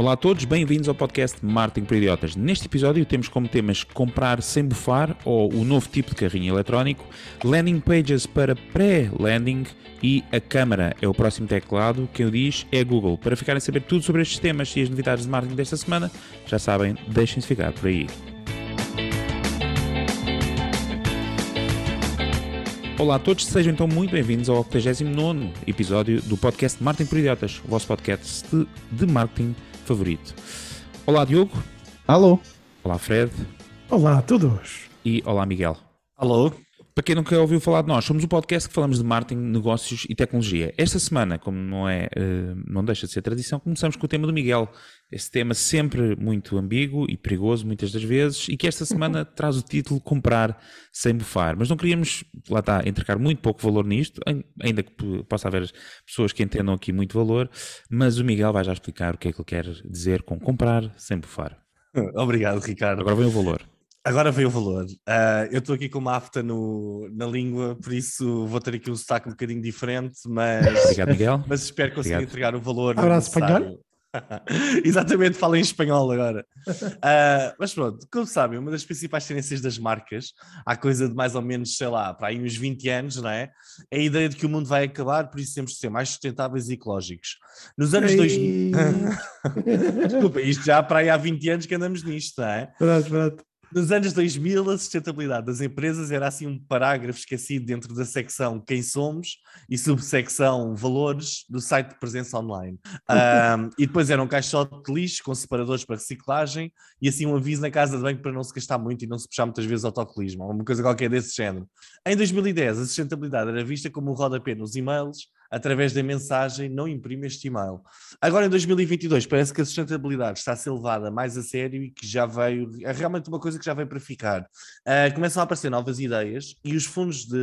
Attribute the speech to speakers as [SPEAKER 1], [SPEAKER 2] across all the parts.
[SPEAKER 1] Olá a todos, bem-vindos ao podcast Marketing para Idiotas. Neste episódio temos como temas comprar sem bufar ou o novo tipo de carrinho eletrónico, landing pages para pré-landing e a câmara é o próximo teclado. Quem o diz é Google. Para ficarem a saber tudo sobre estes temas e as novidades de marketing desta semana, já sabem, deixem-se ficar por aí. Olá a todos, sejam então muito bem-vindos ao 89 episódio do podcast Marketing por Idiotas, o vosso podcast de marketing favorito. Olá Diogo.
[SPEAKER 2] Alô.
[SPEAKER 1] Olá Fred.
[SPEAKER 3] Olá a todos.
[SPEAKER 1] E olá Miguel.
[SPEAKER 2] Alô.
[SPEAKER 1] Para quem nunca ouviu falar de nós, somos o podcast que falamos de marketing, negócios e tecnologia. Esta semana, como não é, eh, não deixa de ser tradição, começamos com o tema do Miguel. Esse tema sempre muito ambíguo e perigoso muitas das vezes e que esta semana traz o título Comprar sem bufar. Mas não queríamos, lá está, entregar muito pouco valor nisto, ainda que possa haver pessoas que entendam aqui muito valor, mas o Miguel vai já explicar o que é que ele quer dizer com comprar sem bufar.
[SPEAKER 2] Obrigado, Ricardo.
[SPEAKER 1] Agora vem o valor.
[SPEAKER 2] Agora veio o valor. Uh, eu estou aqui com uma afta no, na língua, por isso vou ter aqui um sotaque um bocadinho diferente, mas,
[SPEAKER 1] Obrigado, Miguel.
[SPEAKER 2] mas espero conseguir Obrigado. entregar o valor.
[SPEAKER 3] Abraço espanhol?
[SPEAKER 2] Exatamente, falo em espanhol agora. Uh, mas pronto, como sabem, uma das principais tendências das marcas, há coisa de mais ou menos, sei lá, para aí uns 20 anos, não é? É a ideia de que o mundo vai acabar, por isso temos de ser mais sustentáveis e ecológicos. Nos anos 2000. Desculpa, isto já para aí há 20 anos que andamos nisto, não é?
[SPEAKER 3] Verdade, verdade.
[SPEAKER 2] Nos anos 2000, a sustentabilidade das empresas era assim um parágrafo esquecido dentro da secção Quem Somos e subsecção Valores do site de presença online. Um, e depois era um caixote de lixo com separadores para reciclagem e assim um aviso na casa de banho para não se gastar muito e não se puxar muitas vezes autocolismo, uma coisa qualquer desse género. Em 2010, a sustentabilidade era vista como um rodapé nos e-mails através da mensagem não imprime este e-mail. Agora em 2022 parece que a sustentabilidade está a ser levada mais a sério e que já veio, é realmente uma coisa que já veio para ficar. Uh, começam a aparecer novas ideias e os fundos de,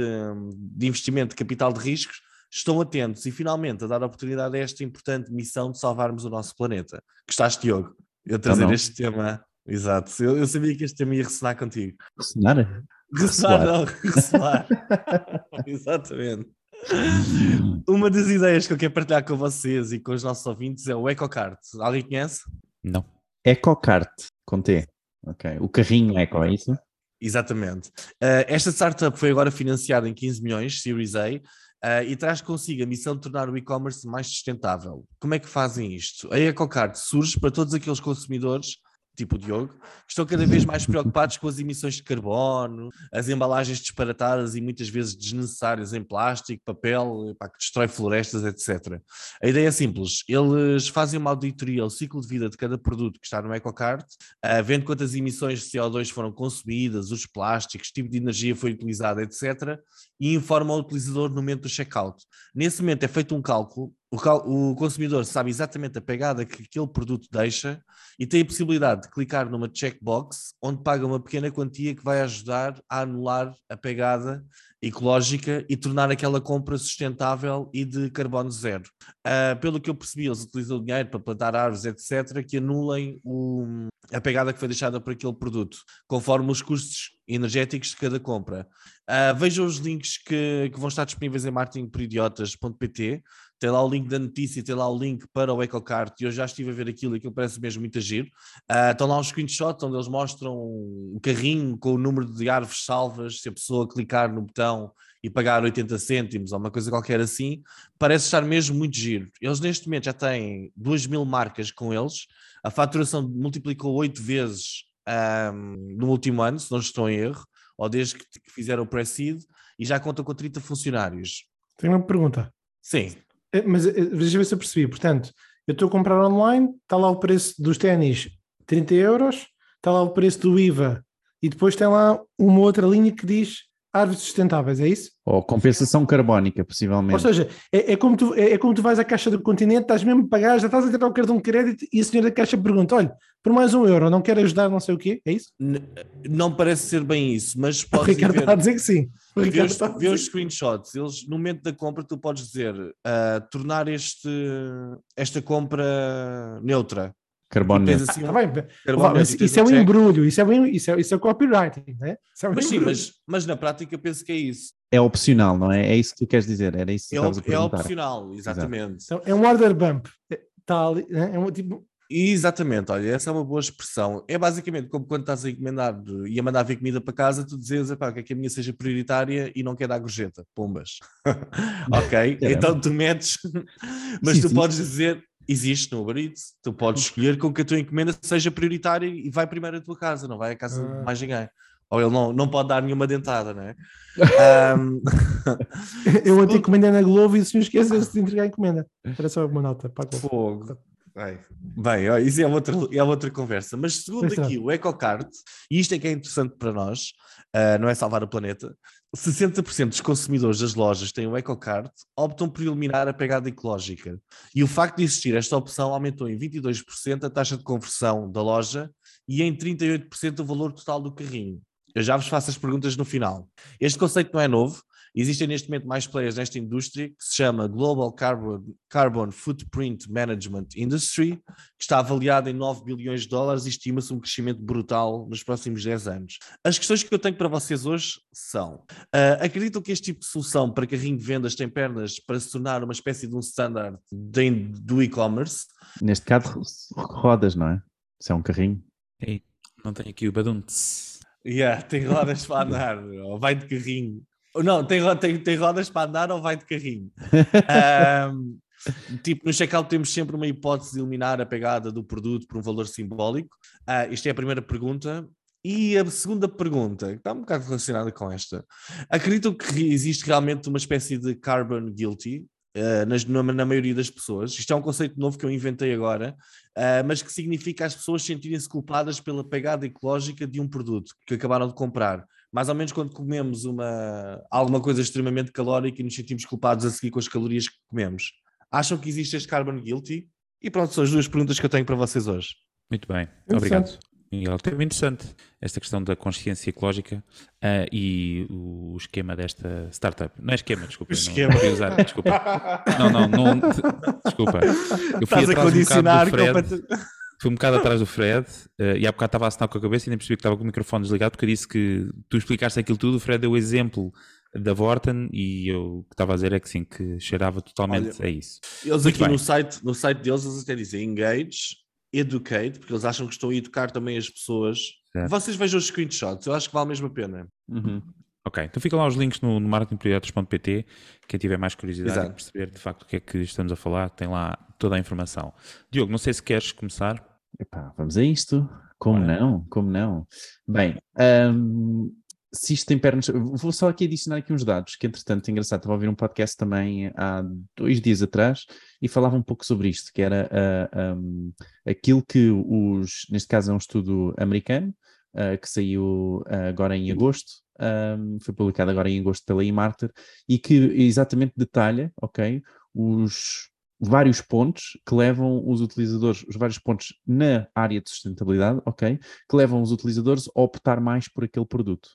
[SPEAKER 2] de investimento de capital de riscos estão atentos e finalmente a dar oportunidade a esta importante missão de salvarmos o nosso planeta. Gostaste, Diogo? Eu trazer este tema. Exato, eu, eu, sabia que este tema ia ressonar contigo. Ressonar? Ressonar, não, ressonar. Exatamente. Uma das ideias que eu quero partilhar com vocês e com os nossos ouvintes é o EcoCart. Alguém conhece?
[SPEAKER 1] Não.
[SPEAKER 4] EcoCart, com T. Ok. O carrinho Eco, é isso?
[SPEAKER 2] Exatamente. Uh, esta startup foi agora financiada em 15 milhões, Series A, uh, e traz consigo a missão de tornar o e-commerce mais sustentável. Como é que fazem isto? A EcoCart surge para todos aqueles consumidores tipo o Diogo, que estão cada vez mais preocupados com as emissões de carbono, as embalagens disparatadas e muitas vezes desnecessárias em plástico, papel, que destrói florestas, etc. A ideia é simples, eles fazem uma auditoria ao ciclo de vida de cada produto que está no EcoCart, uh, vendo quantas emissões de CO2 foram consumidas, os plásticos, tipo de energia foi utilizada, etc., e informam o utilizador no momento do checkout. Nesse momento é feito um cálculo o, o, consumidor sabe exatamente a pegada que aquele produto deixa e tem a possibilidade de clicar numa checkbox onde paga uma pequena quantia que vai ajudar a anular a pegada ecológica e tornar aquela compra sustentável e de carbono zero. Uh, pelo que eu percebi, eles utilizam dinheiro para plantar árvores, etc., que anulem o, a pegada que foi deixada por aquele produto, conforme os custos energéticos de cada compra. Uh, vejam os links que, que, vão estar disponíveis em marketingporidiotas.pt tem lá o link da notícia, tem lá o link para o EcoCart e eu já estive a ver aquilo e aquilo parece mesmo muito agir. Uh, estão lá uns screenshots onde eles mostram o carrinho com o número de árvores salvas, se a pessoa clicar no botão e pagar 80 cêntimos ou uma coisa qualquer assim, parece estar mesmo muito giro. Eles neste momento já têm 2 mil marcas com eles, a faturação multiplicou 8 vezes um, no último ano, se não estou em erro, ou desde que, fizeram o pre-seed, e já contam com 30 funcionários.
[SPEAKER 3] Tenho uma pergunta.
[SPEAKER 2] Sim.
[SPEAKER 3] É, mas eh, deixa eu ver se eu percebi. Portanto, eu estou a comprar online, está lá o preço dos ténis 30 euros, está lá o preço do IVA e depois tem lá uma outra linha que diz árvores sustentáveis, é isso?
[SPEAKER 4] Ou compensação carbónica, possivelmente.
[SPEAKER 3] Ou seja, é, é, como tu, é, é, como tu vais à caixa do continente, estás mesmo a pagar, já estás a tirar o cartão de crédito e a senhora da caixa pergunta: olha, por mais um euro, não quer ajudar, não sei o quê, é isso?
[SPEAKER 2] N não parece ser bem isso, mas
[SPEAKER 3] pode O Ricardo ver, está a dizer que sim.
[SPEAKER 2] O Ricardo está vê os screenshots, eles, no momento da compra, tu podes dizer uh, tornar este, esta compra neutra.
[SPEAKER 4] Carbono
[SPEAKER 3] assim, tá bem. Carbono isso é um embrulho, isso é, um, isso é, isso é copywriting, né?
[SPEAKER 2] É um mas sim, mas, mas na prática penso que é isso.
[SPEAKER 4] É opcional, não é? É isso que tu queres dizer, era isso que
[SPEAKER 2] é, op, é opcional, exatamente.
[SPEAKER 3] Então, é um order bump, está ali, né? é um tipo
[SPEAKER 2] Exatamente, olha, essa é uma boa expressão. É basicamente como quando estás a encomendar e a mandar vir comida para casa, tu dizes, pá, que a minha seja prioritária e não quer dar gorjeta, pombas. ok? então tu metes, mas tu podes dizer, existe no Uber Eats, tu podes escolher com que a tua encomenda seja prioritária e vai primeiro à tua casa, não vai à casa de
[SPEAKER 3] Ah.
[SPEAKER 2] mais ninguém. Ou ele não, não pode dar nenhuma dentada, não é? Ahm,
[SPEAKER 3] Eu ontem encomendei na Globo e se me esqueces de entregar a encomenda. Era só uma nota para a.
[SPEAKER 2] Fogo. Bem, bem, ó, isso é outra, é outra conversa. Mas segundo aqui o EcoCart, e isto é que é interessante para nós, ah, não é salvar o planeta, 60% dos consumidores das lojas têm o EcoCart, optam por eliminar a pegada ecológica. E o facto de existir esta opção aumentou em 22% a taxa de conversão da loja e em 38% o valor total do carrinho. Eu já vos faço as perguntas no final. Este conceito não é novo. Existem neste momento mais players nesta indústria que se chama Global Carbon, Carbon Footprint Management Industry, que está avaliado em 9 bilhões de dólares e estima-se um crescimento brutal nos próximos 10 anos. As questões que eu tenho para vocês hoje são: ah, acreditam que este tipo de solução para carrinho de vendas tem pernas para se tornar uma espécie de um standard de- do e-commerce?
[SPEAKER 4] Neste caso, rodas, não é? Se é um carrinho.
[SPEAKER 1] Ei, não tenho aqui o Baduntz.
[SPEAKER 2] Yeah, tem rodas para andar, ou vai de carrinho. Não, tem, tem, tem rodas para andar ou vai de carrinho. Ahm, tipo, no checkout temos sempre uma hipótese de eliminar a pegada do produto por um valor simbólico. Ah, isto é a primeira pergunta. E a segunda pergunta, que está um bocado relacionada com esta. Acreditam que existe realmente uma espécie de carbon guilty ah, nas- na, na maioria das pessoas? Isto é um conceito novo que eu inventei agora, ah, mas que significa as pessoas sentirem-se culpadas pela pegada ecológica de um produto que acabaram de comprar. Mais ou menos quando comemos uma, alguma coisa extremamente calórica e nos sentimos culpados a seguir com as calorias que comemos. Acham que existe este carbon guilty? E pronto, são as duas perguntas que eu tenho para vocês hoje.
[SPEAKER 1] Muito bem, obrigado. Miguel, é interessante esta questão da consciência ecológica ah, e o esquema desta startup. Não é esquema, desculpa.
[SPEAKER 2] O
[SPEAKER 1] não-
[SPEAKER 2] esquema.
[SPEAKER 1] Não, usar, desculpa. Não, não, não. Desculpa. Eu fui
[SPEAKER 2] Estás a
[SPEAKER 1] atrás um
[SPEAKER 2] condicionar
[SPEAKER 1] bocado do Fred. Fui um bocado atrás do Fred eh, e há bocado estava a assinar com a cabeça e nem percebi que estava com o microfone desligado porque eu disse que tu explicaste aquilo tudo, o Fred deu o exemplo da Vorten e eu o que estava a dizer é que sim, que cheirava totalmente a isso.
[SPEAKER 2] Eles
[SPEAKER 1] Muito
[SPEAKER 2] aqui
[SPEAKER 1] bem.
[SPEAKER 2] no site, no site deles eles até dizem engage, educate, porque eles acham que estão a educar também as pessoas.
[SPEAKER 1] Certo.
[SPEAKER 2] Vocês vejam os screenshots, eu acho que vale mesmo a pena.
[SPEAKER 4] Uhum.
[SPEAKER 1] Ok, então ficam lá os links no, no marketingprojetos.pt. Quem tiver mais curiosidade
[SPEAKER 2] Exato.
[SPEAKER 1] em perceber de facto o que é que estamos a falar, tem lá toda a informação. Diogo, não sei se queres começar.
[SPEAKER 4] Epá, vamos a isto. Como
[SPEAKER 1] Ora.
[SPEAKER 4] não? Como não? Bem, hum, se isto tem pernas. Vou só aqui adicionar aqui uns dados, que entretanto, engraçado, estava a ouvir um podcast também há dois dias atrás e falava um pouco sobre isto, que era ah, hum, aquilo que os, neste caso é um estudo americano, ah, que saiu ah, agora em agosto, hum, foi publicado agora em agosto pela eMarketer, e que exatamente detalha, ok, os vários pontos que levam os utilizadores, os vários pontos na área de sustentabilidade, ok, que levam os utilizadores a optar mais por aquele produto,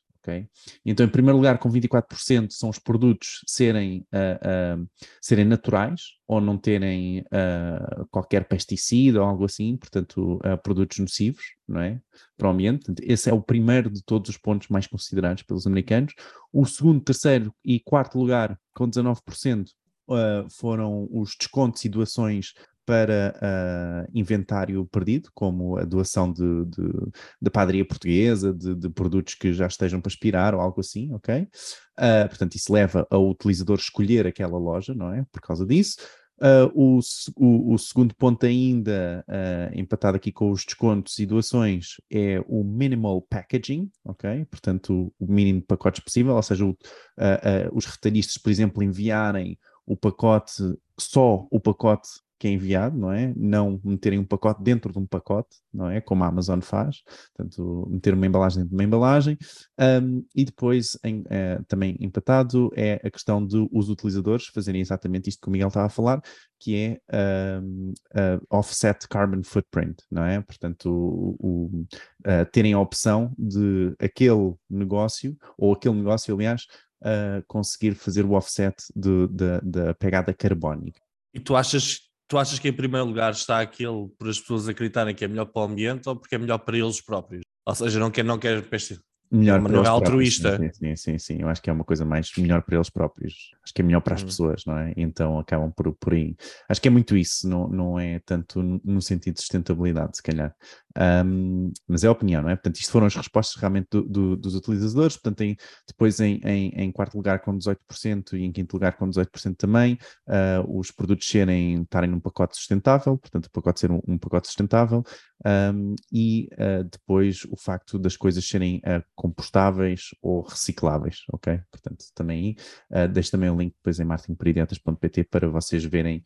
[SPEAKER 4] Então, em primeiro lugar, com 24% são os produtos serem, ah, ah, serem naturais ou não terem ah, qualquer pesticida ou algo assim, portanto, produtos nocivos, não é? Para o ambiente. Portanto, Esse é o primeiro de todos os pontos mais considerados pelos americanos. O segundo, terceiro e quarto lugar, com 19%, uh, foram os descontos e doações para uh, inventário perdido, como a doação de, de, de padaria portuguesa, de, de produtos que já estejam para expirar ou algo assim, ok? Uh, portanto, isso leva ao utilizador escolher aquela loja, não é? Por causa disso. Uh, o, o- o segundo ponto ainda, uh, empatado aqui com os descontos e doações, é o minimal packaging, ok? Portanto, o mínimo de pacotes possível, ou seja, o- uh, os retalhistas, por exemplo, enviarem o pacote, só o pacote que é enviado, não é? Não meterem um pacote dentro de um pacote, não é? Como a Amazon faz, portanto, meter uma embalagem dentro de uma embalagem. Um, e depois, em, eh, também empatado, é a questão de os utilizadores fazerem exatamente isto que o Miguel estava a falar, que é um, uh, offset carbon footprint, não é? Portanto, o, o, uh, terem a opção de aquele negócio, ou aquele negócio, aliás, uh, conseguir fazer o offset da pegada carbónica.
[SPEAKER 2] E tu achas, tu achas que em primeiro lugar está aquele por as pessoas acreditarem que é melhor para o ambiente ou porque é melhor para eles próprios? Ou seja, não quer, não quer peste-
[SPEAKER 4] melhor para
[SPEAKER 2] não
[SPEAKER 4] eles
[SPEAKER 2] é altruísta.
[SPEAKER 4] Sim, sim, sim, sim. Eu acho que é uma coisa mais melhor para eles próprios. Acho que é melhor para as
[SPEAKER 2] Hum.
[SPEAKER 4] pessoas, não é? Então acabam por, por aí. Acho que é muito isso, não, não é tanto no sentido de sustentabilidade, se calhar. Ahm, mas é a opinião, não é? Portanto, isto foram as respostas realmente do- do- dos utilizadores. Portanto, em- depois em, em, em quarto lugar com 18% e em quinto lugar com 18% também, ah, os produtos serem, estarem num pacote sustentável, portanto, o pacote ser um, um pacote sustentável, ahm, e ah, depois o facto das coisas serem ah, compostáveis ou recicláveis, ok? Portanto, também aí, deixo também o link depois em marketingperidentas.pt para vocês verem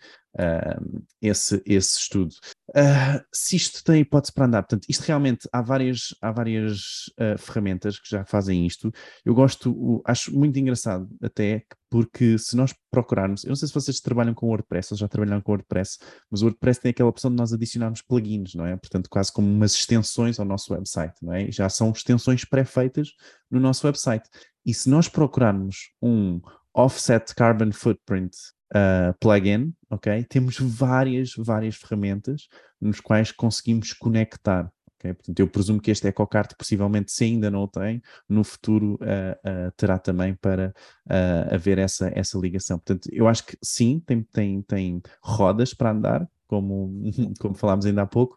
[SPEAKER 4] esse, esse estudo. Ah, se isto tem hipótese para andar, portanto, isto realmente há várias, há várias ah, ferramentas que já fazem isto. Eu gosto, o- acho muito engraçado até, que- porque se nós procurarmos, eu não sei se vocês trabalham com WordPress ou já trabalharam com WordPress, mas o WordPress tem aquela opção de nós adicionarmos plugins, não é? Portanto, quase como umas extensões ao nosso website, não é? Já são extensões pré-feitas no nosso website. E se nós procurarmos um offset carbon footprint uh, plugin, ok? Temos várias, várias ferramentas nos quais conseguimos conectar. ok? Portanto, eu presumo que este EcoCart, possivelmente, se ainda não o tem, no futuro uh, uh, terá também para uh, haver essa, essa ligação. Portanto, eu acho que sim, tem, tem, tem rodas para andar, como, como falámos ainda há pouco,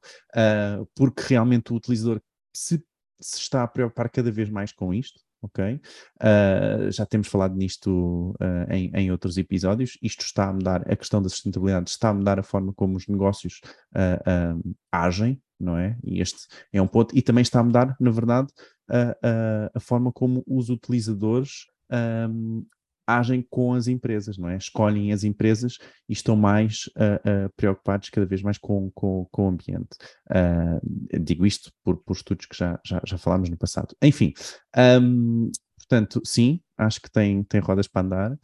[SPEAKER 4] porque realmente o utilizador se, se está a preocupar cada vez mais com isto, ok? Uh, já temos falado nisto uh, em, em, outros episódios. Isto está a mudar, a questão da sustentabilidade está a mudar a forma como os negócios uh, agem, não é? E este é um ponto. E também está a mudar, na verdade, a, forma como os utilizadores um, agem com as empresas, não é? Escolhem as empresas e estão mais uh, uh, preocupados cada vez mais com, com, com o ambiente. Uh, digo isto por, por estudos que já, já, já falámos no passado. Enfim, um, portanto, sim, acho que tem, tem rodas para andar.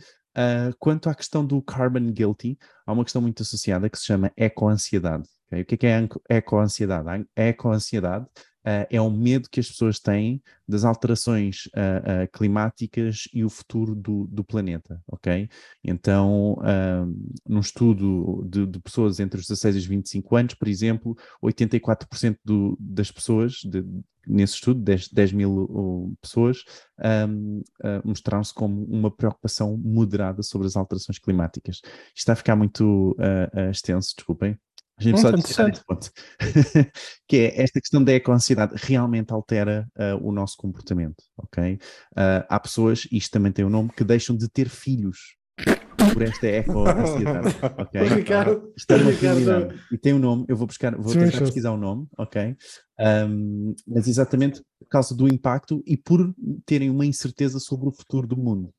[SPEAKER 4] quanto à questão do carbon guilty, há uma questão muito associada que se chama eco-ansiedade. Okay? O que é, que é eco-ansiedade? A eco-ansiedade Uh, é um medo que as pessoas têm das alterações uh, uh, climáticas e o futuro do, do planeta, ok? Então, num estudo de, de, pessoas entre os 16 e os 25 anos, por exemplo, 84% do, das pessoas, de, nesse estudo, 10, 10 mil pessoas, um, mostraram-se como uma preocupação moderada sobre as alterações climáticas. Isto está a ficar muito extenso, desculpem. A gente só esse ponto. que é esta questão da eco-ansiedade realmente altera uh, o nosso comportamento, ok? Uh, há pessoas, isto também tem um nome, que deixam de ter filhos por esta eco-ansiedade, ok?
[SPEAKER 3] Ricardo,
[SPEAKER 4] é uma realidade. E tem um nome, eu vou buscar, vou tentar pesquisar o um nome, ok? Um, mas exatamente por causa do impacto e por terem uma incerteza sobre o futuro do mundo.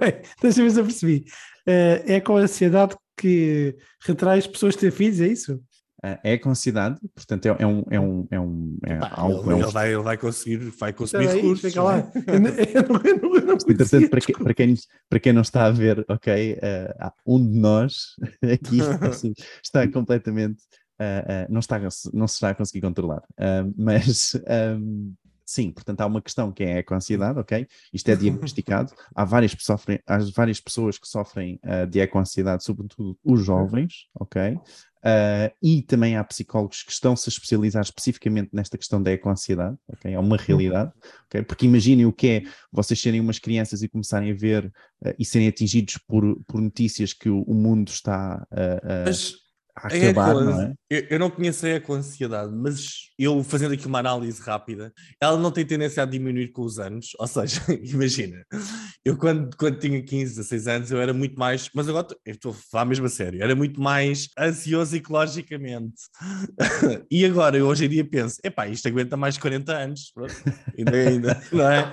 [SPEAKER 3] Bem, deixa eu ver se eu percebi. Uh, é com a ansiedade que retrai as pessoas ter filhos, é isso?
[SPEAKER 4] Uh, é com portanto, é, é um. É um, é um, é
[SPEAKER 2] Pá,
[SPEAKER 4] algo,
[SPEAKER 2] ele,
[SPEAKER 4] é um...
[SPEAKER 2] ele, vai, ele vai conseguir, vai consumir
[SPEAKER 3] Aí,
[SPEAKER 2] recursos.
[SPEAKER 3] Fica lá. Eu não, eu não, eu não, eu não
[SPEAKER 4] Entretanto, para, que, para, quem, para quem não está a ver, ok, uh, um de nós aqui está completamente. Uh, não, está, não se está a conseguir controlar, mas. Um, Sim, portanto há uma questão que é a eco-ansiedade, ok? Isto é diagnosticado. há, várias, sofrem, há várias pessoas que sofrem uh, de eco-ansiedade, sobretudo os jovens, ok? Uh, e também há psicólogos que estão-se a especializar especificamente nesta questão da eco-ansiedade, ok? É uma realidade, ok? Porque imaginem o que é vocês serem umas crianças e começarem a ver uh, e serem atingidos por, por notícias que o, o mundo está a,
[SPEAKER 2] Mas
[SPEAKER 4] a acabar, não é?
[SPEAKER 2] Eu, eu, não conheço a eco-ansiedade, mas eu fazendo aqui uma análise rápida, ela não tem tendência a diminuir com os anos. Ou seja, imagina, eu quando, quando tinha 15, 16 anos, eu era muito mais, mas agora estou a falar mesmo a sério, era muito mais ansioso ecologicamente. e agora, eu hoje em dia penso, epá, isto aguenta mais 40 anos. Pronto, ainda, ainda, não é?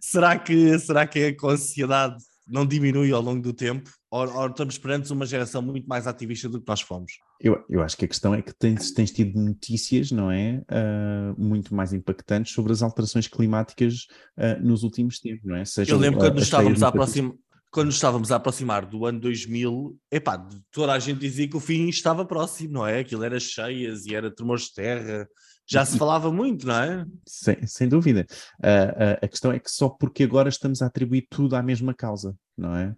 [SPEAKER 2] Será que, será que a eco-ansiedade não diminui ao longo do tempo? Ou, ou, estamos perante uma geração muito mais ativista do que nós fomos?
[SPEAKER 4] Eu, eu acho que a questão é que tens, tens tido notícias, não é? Uh, muito mais impactantes sobre as alterações climáticas uh, nos últimos tempos, não é?
[SPEAKER 2] Eu lembro quando nos estávamos a aproximar. Quando nos estávamos a aproximar do ano 2000, epá, toda a gente dizia que o fim estava próximo, não é? Aquilo era cheias e era tremores de terra, já se falava muito, não é?
[SPEAKER 4] Sem, sem dúvida. Uh, a questão é que só porque agora estamos a atribuir tudo à mesma causa, não é?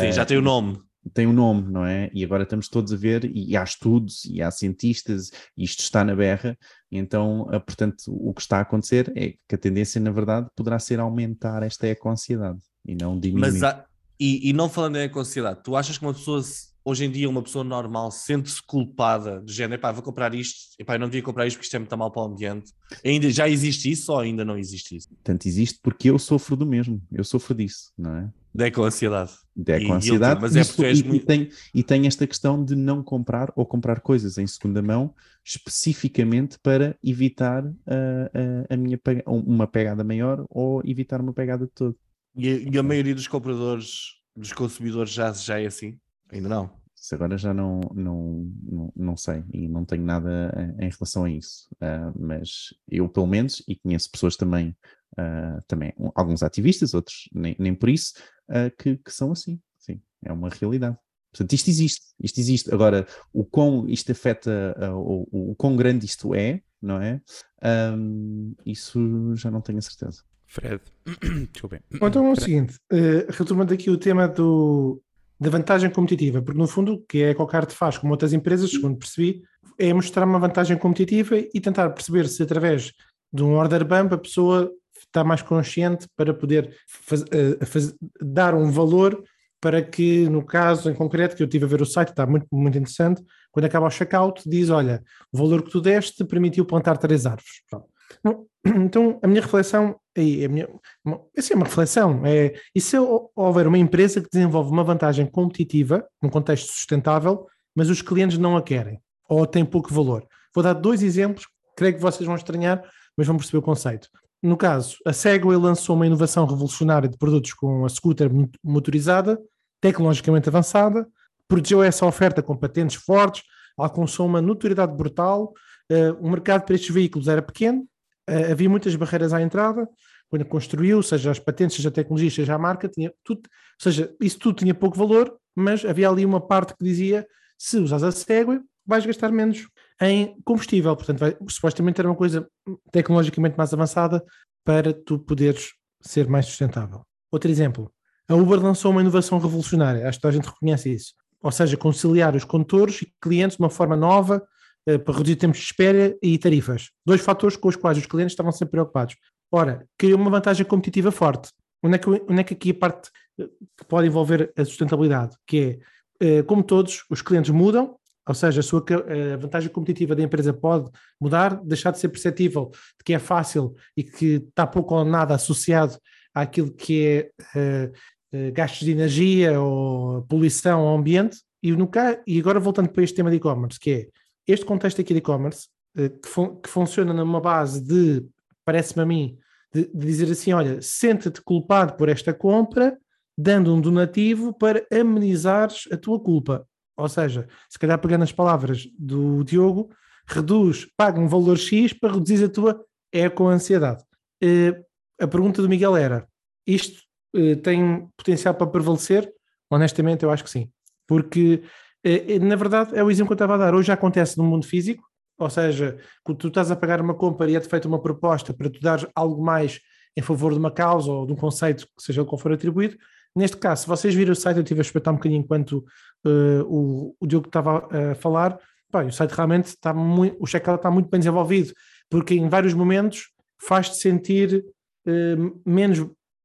[SPEAKER 2] Sim, já tem o nome.
[SPEAKER 4] tem um nome, não é? E agora estamos todos a ver, e há estudos, e há cientistas, e isto está na berra, então, portanto, o que está a acontecer é que a tendência, na verdade, poderá ser aumentar esta eco-ansiedade e não diminuir.
[SPEAKER 2] Mas há- e, e não falando em eco-ansiedade, tu achas que uma pessoa, se- hoje em dia, uma pessoa normal, sente-se culpada de género, epá, vou comprar isto, epá, eu não devia comprar isto porque isto é muito mal para o ambiente. Ainda já existe isso ou ainda não existe isso?
[SPEAKER 4] Portanto, existe porque eu sofro do mesmo, eu sofro disso, não é?
[SPEAKER 2] Da eco-ansiedade.
[SPEAKER 4] Da
[SPEAKER 2] E-
[SPEAKER 4] eco-ansiedade,
[SPEAKER 2] e- mas é porque és
[SPEAKER 4] e, e
[SPEAKER 2] muito-
[SPEAKER 4] tem, e tem esta questão de não comprar ou comprar coisas em segunda mão, especificamente para evitar ah, ah, a minha pega- uma pegada maior ou evitar uma pegada de todo.
[SPEAKER 2] E, a- e a maioria dos compradores, dos consumidores já, já é assim? Ainda não.
[SPEAKER 4] Isso agora já não, não, não, não sei e não tenho nada em, em relação a isso. Ah, mas eu, pelo menos, e conheço pessoas também, ah, também um- alguns ativistas, outros nem, nem por isso, ah, que, que são assim. Sim, é uma realidade. Portanto, isto existe, isto existe. Agora, o quão isto afeta, o, o, o quão grande isto é, não é? Ahm, isso já não tenho a certeza.
[SPEAKER 1] Fred, desculpem.
[SPEAKER 3] Então é o seguinte, eh, retomando aqui o tema do, da vantagem competitiva, porque no fundo o que a EcoCard faz, como outras empresas, segundo percebi, é mostrar uma vantagem competitiva e tentar perceber se através de um order bump a pessoa está mais consciente para poder faz- eh, faz- dar um valor para que, no caso em concreto, que eu estive a ver o site, está muito, muito interessante, quando acaba o checkout, diz, olha, o valor que tu deste permitiu plantar três árvores. Pronto. Então, a minha reflexão, aí, a minha, essa é uma reflexão, é, e se hou- houver uma empresa que desenvolve uma vantagem competitiva, num contexto sustentável, mas os clientes não a querem, ou têm pouco valor. Vou dar dois exemplos, creio que vocês vão estranhar, mas vão perceber o conceito. No caso, a Segway lançou uma inovação revolucionária de produtos com a scooter mo- motorizada, tecnologicamente avançada, protegeu essa oferta com patentes fortes, alcançou uma notoriedade brutal, eh, o mercado para estes veículos era pequeno, eh, havia muitas barreiras à entrada, quando construiu, seja as patentes, seja a tecnologia, seja a marca, tinha tudo, ou seja, isso tudo tinha pouco valor, mas havia ali uma parte que dizia, se usas a Segway, vais gastar menos em combustível, portanto, vai, supostamente era uma coisa tecnologicamente mais avançada para tu poderes ser mais sustentável. Outro exemplo, a Uber lançou uma inovação revolucionária, acho que a gente reconhece isso, ou seja, conciliar os condutores e clientes de uma forma nova para reduzir tempos de espera e tarifas. Dois fatores com os quais os clientes estavam sempre preocupados. Ora, criou uma vantagem competitiva forte. Onde é que, onde é que aqui a parte eh, que pode envolver a sustentabilidade? Que é, eh, como todos, os clientes mudam, ou seja, a, sua, a vantagem competitiva da empresa pode mudar, deixar de ser perceptível de que é fácil e que está pouco ou nada associado àquilo que é eh, eh, gastos de energia ou poluição ao ambiente. E, no, ca- e agora voltando para este tema de e-commerce, que é este contexto aqui de e-commerce, eh, que, fun- que funciona numa base de, parece-me a mim, de, de dizer assim: olha, sente-te culpado por esta compra, dando um donativo para amenizares a tua culpa. Ou seja, se calhar pegando as palavras do Diogo, reduz, paga um valor X para reduzir a tua eco-ansiedade. Eh, a pergunta do Miguel era: isto eh, tem potencial para prevalecer? Honestamente, eu acho que sim. Porque, na verdade, é o exemplo que eu estava a dar. Hoje já acontece no mundo físico, ou seja, quando tu estás a pagar uma compra e é-te feita uma proposta para tu dar algo mais em favor de uma causa ou de um conceito, que seja qual for atribuído. Neste caso, se vocês viram o site, eu estive a espreitar um bocadinho enquanto eh, o, o Diogo estava a falar, o site realmente está muito, o checkout está muito bem desenvolvido, porque em vários momentos faz-te sentir eh, menos,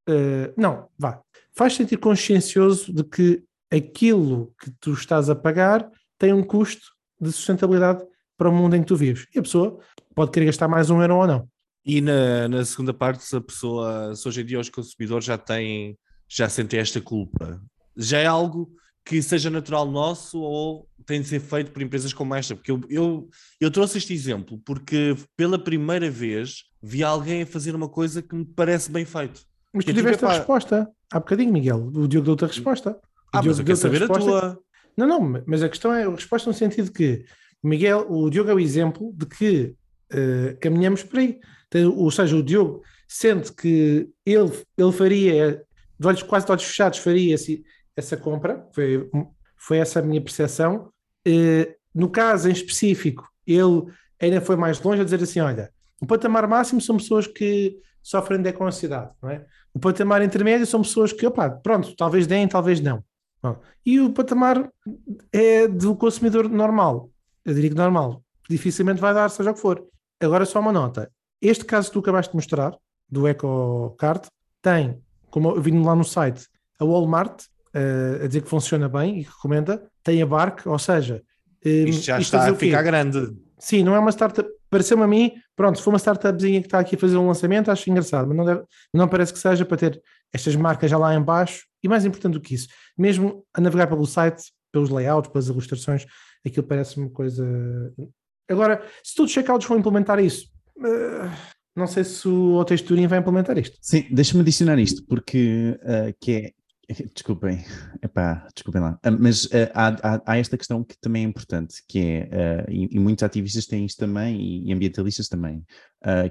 [SPEAKER 3] eh, não, vá, faz-te sentir consciencioso de que aquilo que tu estás a pagar tem um custo de sustentabilidade para o mundo em que tu vives. E a pessoa pode querer gastar mais um euro ou não.
[SPEAKER 2] E na, na segunda parte, se a pessoa, se hoje em dia os consumidores já têm, já sentem esta culpa, já é algo que seja natural nosso ou tem de ser feito por empresas como esta? Porque eu, eu, eu trouxe este exemplo porque pela primeira vez vi alguém a fazer uma coisa que me parece bem feito.
[SPEAKER 3] Mas tu
[SPEAKER 2] Que tipo,
[SPEAKER 3] tiveste a resposta há bocadinho, Miguel. O Diogo deu-te a resposta.
[SPEAKER 2] Ah,
[SPEAKER 3] Diogo
[SPEAKER 2] mas eu quero saber a tua.
[SPEAKER 3] Não, não, mas a questão é a resposta no sentido que o Miguel, o Diogo é o exemplo de que eh, caminhamos por aí. Então, Ou seja, o Diogo sente que ele, ele faria, de olhos, quase de olhos fechados, faria esse- essa compra, foi, foi essa a minha percepção. Eh, no caso em específico, ele ainda foi mais longe a dizer assim: olha, o patamar máximo são pessoas que sofrem de ansiedade, não é? O patamar intermédio são pessoas que, opá, pronto, talvez deem, talvez não. E o patamar é do consumidor normal. Eu diria que normal. Dificilmente vai dar, seja o que for. Agora, só uma nota. Este caso que tu acabaste de mostrar, do EcoCard, tem, como eu vi lá no site, a Walmart uh, a dizer que funciona bem e que recomenda, tem a Bark, ou seja.
[SPEAKER 2] Um, isto já isto está a ficar grande.
[SPEAKER 3] Sim, não é uma startup. Pareceu-me a mim, pronto, se for uma startupzinha que está aqui a fazer um lançamento, acho engraçado, mas não, deve, não parece que seja para ter estas marcas já lá em baixo e mais importante do que isso, mesmo a navegar pelo site, pelos layouts, pelas ilustrações, aquilo parece-me coisa. Agora, se todos os checkouts vão implementar isso, uh, não sei se o Texturing vai implementar isto.
[SPEAKER 4] Sim, deixa-me adicionar isto, porque uh, que é Desculpem, Epá, desculpem lá, ah, mas uh, há, há, há, esta questão que também é importante, que é, e, e, muitos ativistas têm isto também, e, e ambientalistas também,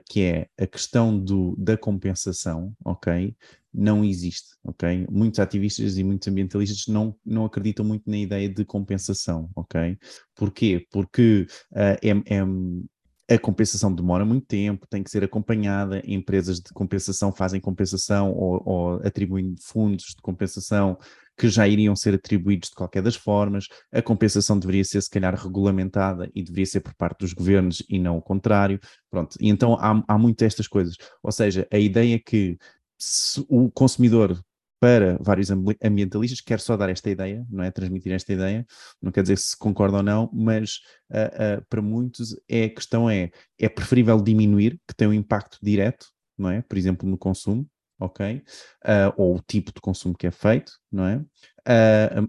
[SPEAKER 4] que é a questão do, da compensação, ok? Não existe, ok? Muitos ativistas e muitos ambientalistas não, não acreditam muito na ideia de compensação, ok? Porquê? Porque é, é a compensação demora muito tempo, tem que ser acompanhada, empresas de compensação fazem compensação ou, ou atribuem fundos de compensação que já iriam ser atribuídos de qualquer das formas, a compensação deveria ser se calhar regulamentada e deveria ser por parte dos governos e não o contrário, pronto, e então há, há muito estas coisas, ou seja, a ideia que o consumidor para vários ambientalistas, quero só dar esta ideia, não é? Transmitir esta ideia, não quer dizer se concorda ou não, mas uh, uh, para muitos é, a questão é, é preferível diminuir, que tem um impacto direto, não é? Por exemplo, no consumo, ok? Uh, ou o tipo de consumo que é feito, não é?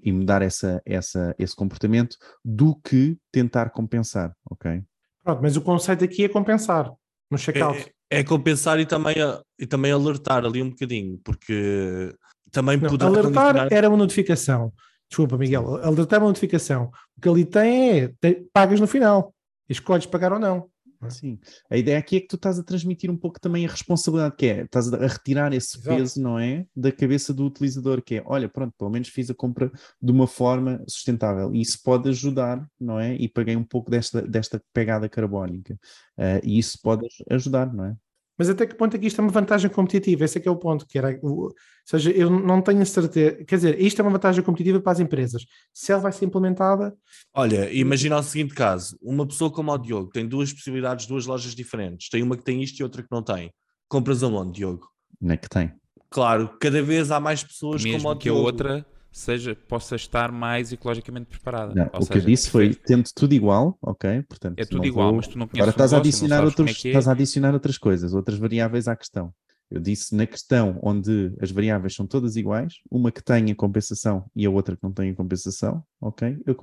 [SPEAKER 4] e mudar essa, essa, esse comportamento, do que tentar compensar, ok?
[SPEAKER 3] Pronto, mas o conceito aqui é compensar no checkout.
[SPEAKER 2] É, compensar e também, e também alertar ali um bocadinho, porque também
[SPEAKER 3] não, poderá Alertar condicionar... era uma notificação. Desculpa, Miguel. Alertar é uma notificação. O que ali tem é pagas no final. Escolhes pagar ou não.
[SPEAKER 4] Sim. A ideia aqui é que tu estás a transmitir um pouco também a responsabilidade que é, estás a retirar esse Exato. peso, não é? Da cabeça do utilizador, que é, olha, pronto, pelo menos fiz a compra de uma forma sustentável. E isso pode ajudar, não é? E paguei um pouco desta, desta pegada carbónica. Uh, e isso pode ajudar, não é?
[SPEAKER 3] Mas até que ponto é que isto é uma vantagem competitiva? Esse é que é o ponto. Que era, ou seja, eu não tenho certeza. Quer dizer, isto é uma vantagem competitiva para as empresas. Se ela vai ser implementada.
[SPEAKER 2] Olha, imagina o seguinte caso: uma pessoa como o Diogo tem duas possibilidades, duas lojas diferentes. Tem uma que tem isto e outra que não tem. Compras aonde, Diogo?
[SPEAKER 4] Não é que tem.
[SPEAKER 2] Claro, cada vez há mais pessoas
[SPEAKER 1] Mesmo
[SPEAKER 2] como o
[SPEAKER 1] que
[SPEAKER 2] Diogo.
[SPEAKER 1] a outra seja, possa estar mais ecologicamente preparada.
[SPEAKER 4] Não, o seja, que eu disse foi tendo tudo igual, ok? Portanto,
[SPEAKER 1] é tudo igual,
[SPEAKER 4] vou...
[SPEAKER 1] mas tu não
[SPEAKER 4] conheces
[SPEAKER 1] Agora
[SPEAKER 4] estás, a adicionar outros,
[SPEAKER 1] é, é
[SPEAKER 4] estás a adicionar outras coisas, outras variáveis à questão. Eu disse na questão onde as variáveis são todas iguais, uma que tenha compensação e a outra que não tenha compensação, ok? Eu,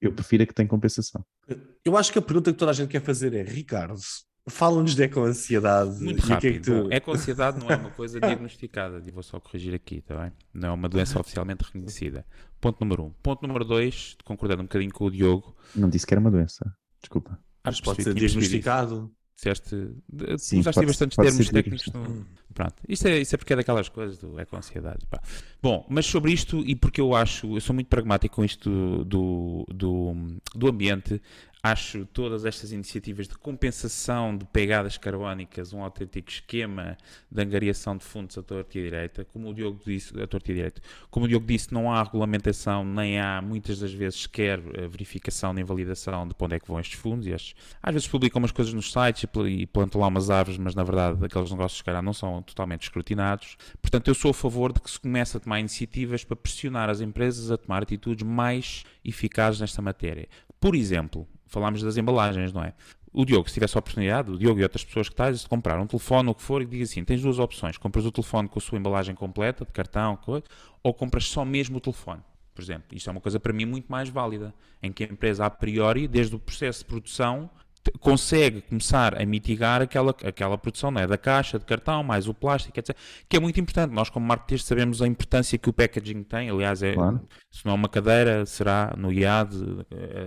[SPEAKER 4] eu prefiro a que tenha compensação.
[SPEAKER 2] Eu acho que a pergunta que toda a gente quer fazer é, Ricardo, Fala-nos de eco-ansiedade.
[SPEAKER 1] Muito rápido. Que é que tu... Eco-ansiedade não é uma coisa diagnosticada, e vou só corrigir aqui, tá bem? Não é uma doença oficialmente reconhecida. Ponto número um. Ponto número dois, concordando um bocadinho com o Diogo.
[SPEAKER 4] Não disse que era uma doença, desculpa.
[SPEAKER 2] Ah, Mas pode ser diagnosticado.
[SPEAKER 1] Disseste, Sim, usaste bastantes termos técnicos. No... Pronto, isso é, isso é porque é daquelas coisas do eco-ansiedade. Bom, mas sobre isto, e porque eu acho, eu sou muito pragmático com isto do, do, do ambiente, Acho todas estas iniciativas de compensação de pegadas carbónicas um autêntico esquema de angariação de fundos à torta e direita. Como o Diogo disse, a torta direita. Como o Diogo disse, não há regulamentação, nem há muitas das vezes sequer eh, verificação nem validação de para onde é que vão estes fundos. E às, vezes publicam umas coisas nos sites e plantam lá umas árvores, mas na verdade aqueles negócios, cara, não são totalmente escrutinados. Portanto, eu sou a favor de que se comece a tomar iniciativas para pressionar as empresas a tomar atitudes mais eficazes nesta matéria. Por exemplo, falámos das embalagens, não é? O Diogo, se tivesse a oportunidade, o Diogo e outras pessoas que tais, de comprar um telefone ou o que for, e diga assim: tens duas opções. Compras o telefone com a sua embalagem completa, de cartão, coisa, ou compras só mesmo o telefone. Por exemplo, isto é uma coisa para mim muito mais válida, em que a empresa, a priori, desde o processo de produção, consegue começar a mitigar aquela, aquela produção não é? da caixa, de cartão, mais o plástico, etc. Que é muito importante. Nós, como marketeers, sabemos a importância que o packaging tem. Aliás, é, claro. Se não é uma cadeira, será no IAD uh,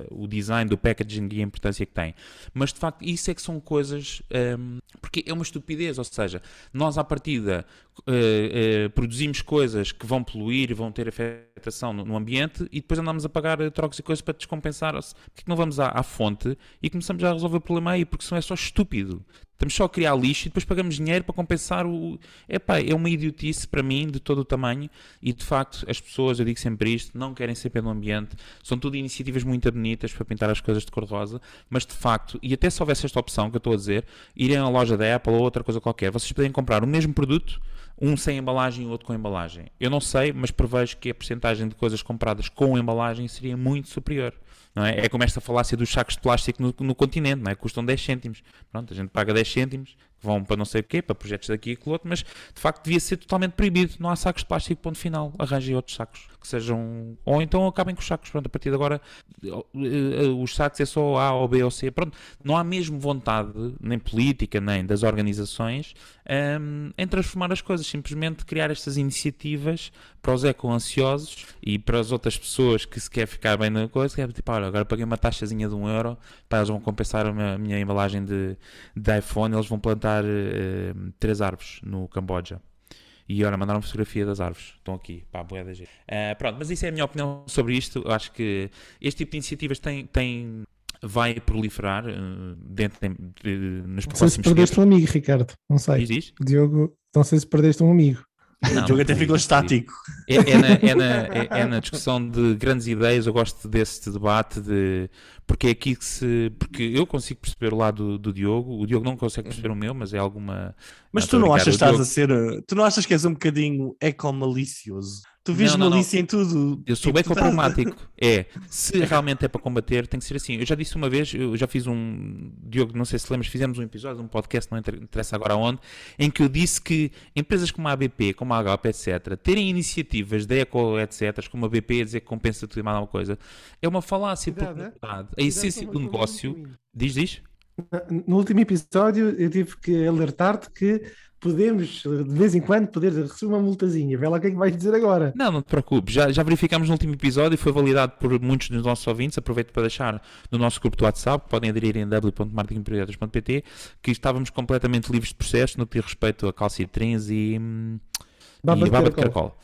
[SPEAKER 1] o design do packaging e a importância que tem. Mas, de facto, isso é que são coisas. Um, ehm, porque é uma estupidez. Ou seja, nós, à partida, uh, uh, produzimos coisas que vão poluir vão ter afetação no, no ambiente e depois andamos a pagar eh, trocos e coisas para descompensar. Porque é não vamos à, à fonte e começamos a resolver o problema aí? Porque senão é só estúpido. Estamos só a criar lixo e depois pagamos dinheiro para compensar o. Epá, é uma idiotice para mim de todo o tamanho e de facto as pessoas, eu digo sempre isto, não querem ser pelo ambiente. São tudo iniciativas muito bonitas para pintar as coisas de cor-de-rosa, mas de facto, e até se houvesse esta opção que eu estou a dizer, irem à loja da Apple ou outra coisa qualquer, vocês podem comprar o mesmo produto, um sem embalagem e outro com embalagem. Eu não sei, mas prevejo que a porcentagem de coisas compradas com embalagem seria muito superior. Não é? é como esta falácia dos sacos de plástico no, no continente, não é? custam 10 cêntimos. Pronto, a gente paga 10 cêntimos, vão para não sei o quê, para projetos daqui e aquilo outro, mas de facto devia ser totalmente proibido. Não há sacos de plástico, ponto final. Arranjem outros sacos que sejam. Ou então acabem com os sacos. Pronto, a partir de agora eh, os sacos é só A ou B ou C. Pronto, não há mesmo vontade, nem política, nem das organizações, um, ehm, em transformar as coisas. Simplesmente criar estas iniciativas para os eco-ansiosos e para as outras pessoas que se quer ficar bem na coisa, que é tipo, olha, agora paguei uma taxazinha de um euro, pá, eles vão compensar a minha, a minha embalagem de, de iPhone, eles vão plantar uh, três árvores no Camboja. E olha, mandaram fotografia das árvores. Estão aqui, pá, boé da gente. Uh, pronto, mas isso é a minha opinião sobre isto. Eu acho que este tipo de iniciativas tem, tem vai proliferar uh, dentro de, de, nos
[SPEAKER 3] próximos Não sei se perdeste um amigo, Ricardo. Não sei.
[SPEAKER 1] Diz, diz?
[SPEAKER 3] Diogo, não sei se perdeste um amigo.
[SPEAKER 2] Não, o jogo até ficou estático.
[SPEAKER 1] É, é, na, é, na, é, é, na, discussão de grandes ideias, eu gosto desse debate de porque é aqui que se. Porque eu consigo perceber o lado do, do Diogo, o Diogo não consegue perceber o meu, mas é alguma.
[SPEAKER 2] Mas tu não achas que estás Diogo... a ser. Tu não achas que és um bocadinho eco-malicioso? Tu vês não, malícia em tudo.
[SPEAKER 1] Eu sou tipo, bem pragmático. É, se realmente é para combater, tem que ser assim. Eu já disse uma vez, eu já fiz um. Diogo, não sei se lembras, fizemos um episódio, um podcast, não interessa agora onde, em que eu disse que empresas como a ABP, como a HP, etc., terem iniciativas de eco, etc., como a BP a dizer que compensa tudo e mais alguma coisa, é uma falácia, porque, é? A essência do negócio. Diz, diz.
[SPEAKER 3] No último episódio, eu tive que alertar-te que podemos, de vez em quando, poder receber uma multazinha. Vê lá o que é que vais dizer agora.
[SPEAKER 1] Não, não te preocupes. Já, já verificámos no último episódio e foi validado por muitos dos nossos ouvintes. Aproveito para deixar no nosso grupo do WhatsApp, podem aderir em w.marketingprojetos.pt, que estávamos completamente livres de processo no que diz respeito a calcitrins e. Hum, Baba, e de, baba de caracol.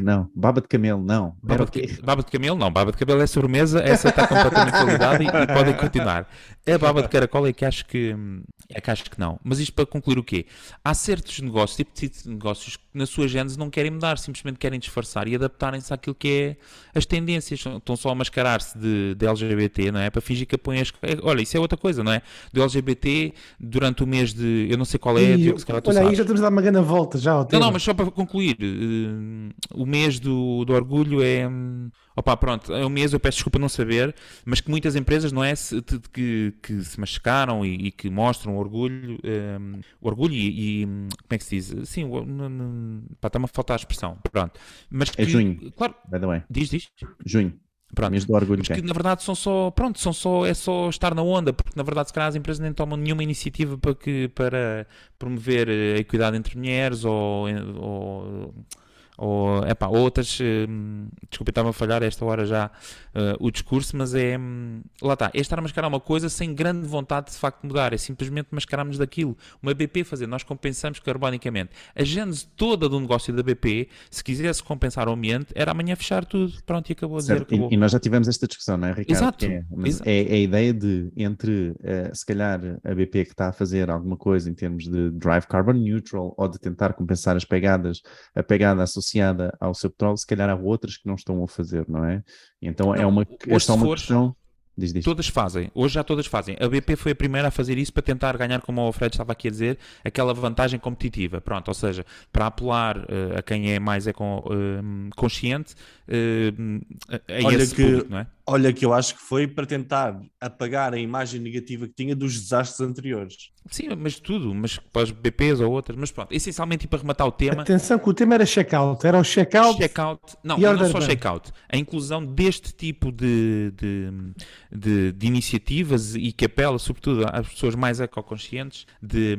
[SPEAKER 4] Não, baba de camelo, não.
[SPEAKER 1] Baba de, baba de camelo, não. Baba de camelo é sobremesa, essa está completamente validada e, e, podem continuar. A baba de caracol é que acho que é que acho que não. Mas isto para concluir o quê? Há certos negócios, tipo de negócios, que na sua gênese não querem mudar, simplesmente querem disfarçar e adaptarem-se àquilo que é as tendências. Estão só a mascarar-se de, de, LGBT, não é? Para fingir que apoiam as. Olha, isso é outra coisa, não é? Do LGBT durante o mês de. Eu não sei qual é. E,
[SPEAKER 3] olha, aí já estamos a dar uma grande volta já.
[SPEAKER 1] Não, não, mas só para concluir concluir, uh, o mês do, do orgulho é. Um, opa, pronto, é um mês, eu peço desculpa não saber, mas que muitas empresas, não é? Se, que, que se machucaram e, e, que mostram orgulho, um, orgulho e, e, Como é que se diz? Sim, está-me a faltar a expressão. Pronto. Mas
[SPEAKER 4] é
[SPEAKER 1] que,
[SPEAKER 4] é junho.
[SPEAKER 1] Claro.
[SPEAKER 4] By the way.
[SPEAKER 1] Diz, diz.
[SPEAKER 4] Junho.
[SPEAKER 1] Pronto,
[SPEAKER 4] mês do orgulho
[SPEAKER 1] mas que na verdade são só, pronto, são só, é só estar na onda, porque na verdade se calhar as empresas nem tomam nenhuma iniciativa para, que, para promover a equidade entre mulheres ou, ou ou epá, outras, hum, desculpa, estava a falhar a esta hora já uh, o discurso, mas é hum, lá está, é estar a mascarar uma coisa sem grande vontade de, de facto mudar, é simplesmente mascararmos daquilo. Uma BP fazer, nós compensamos carbonicamente. A gênese toda do negócio da BP, se quisesse compensar o ambiente, era amanhã fechar tudo, pronto, e acabou a dizer.
[SPEAKER 4] Acabou. E, e, nós já tivemos esta discussão, não é, Ricardo?
[SPEAKER 1] Exato.
[SPEAKER 4] É, Exato. É, é, a ideia de entre, uh, se calhar, a BP que está a fazer alguma coisa em termos de drive carbon neutral ou de tentar compensar as pegadas, a pegada associada associada ao seu petróleo, se calhar há outras que não estão a fazer, não é? Então é uma, é só uma questão. Diz, diz.
[SPEAKER 1] Todas fazem, hoje já todas fazem. A BP foi a primeira a fazer isso para tentar ganhar, como o Fred estava aqui a dizer, aquela vantagem competitiva. Pronto, ou seja, para apelar uh, a quem é mais é com, uh, consciente uh, a
[SPEAKER 2] olha
[SPEAKER 1] esse
[SPEAKER 2] que,
[SPEAKER 1] público, não é?
[SPEAKER 2] Olha que eu acho que foi para tentar apagar a imagem negativa que tinha dos desastres anteriores.
[SPEAKER 1] Sim, mas tudo, mas para as BPs ou outras, mas pronto, essencialmente para rematar o tema.
[SPEAKER 3] Atenção que o tema era checkout, era o checkout.
[SPEAKER 1] Checkout, não, não só checkout, a inclusão deste tipo de, de, de, de, iniciativas e que apela sobretudo às pessoas mais ecoconscientes de,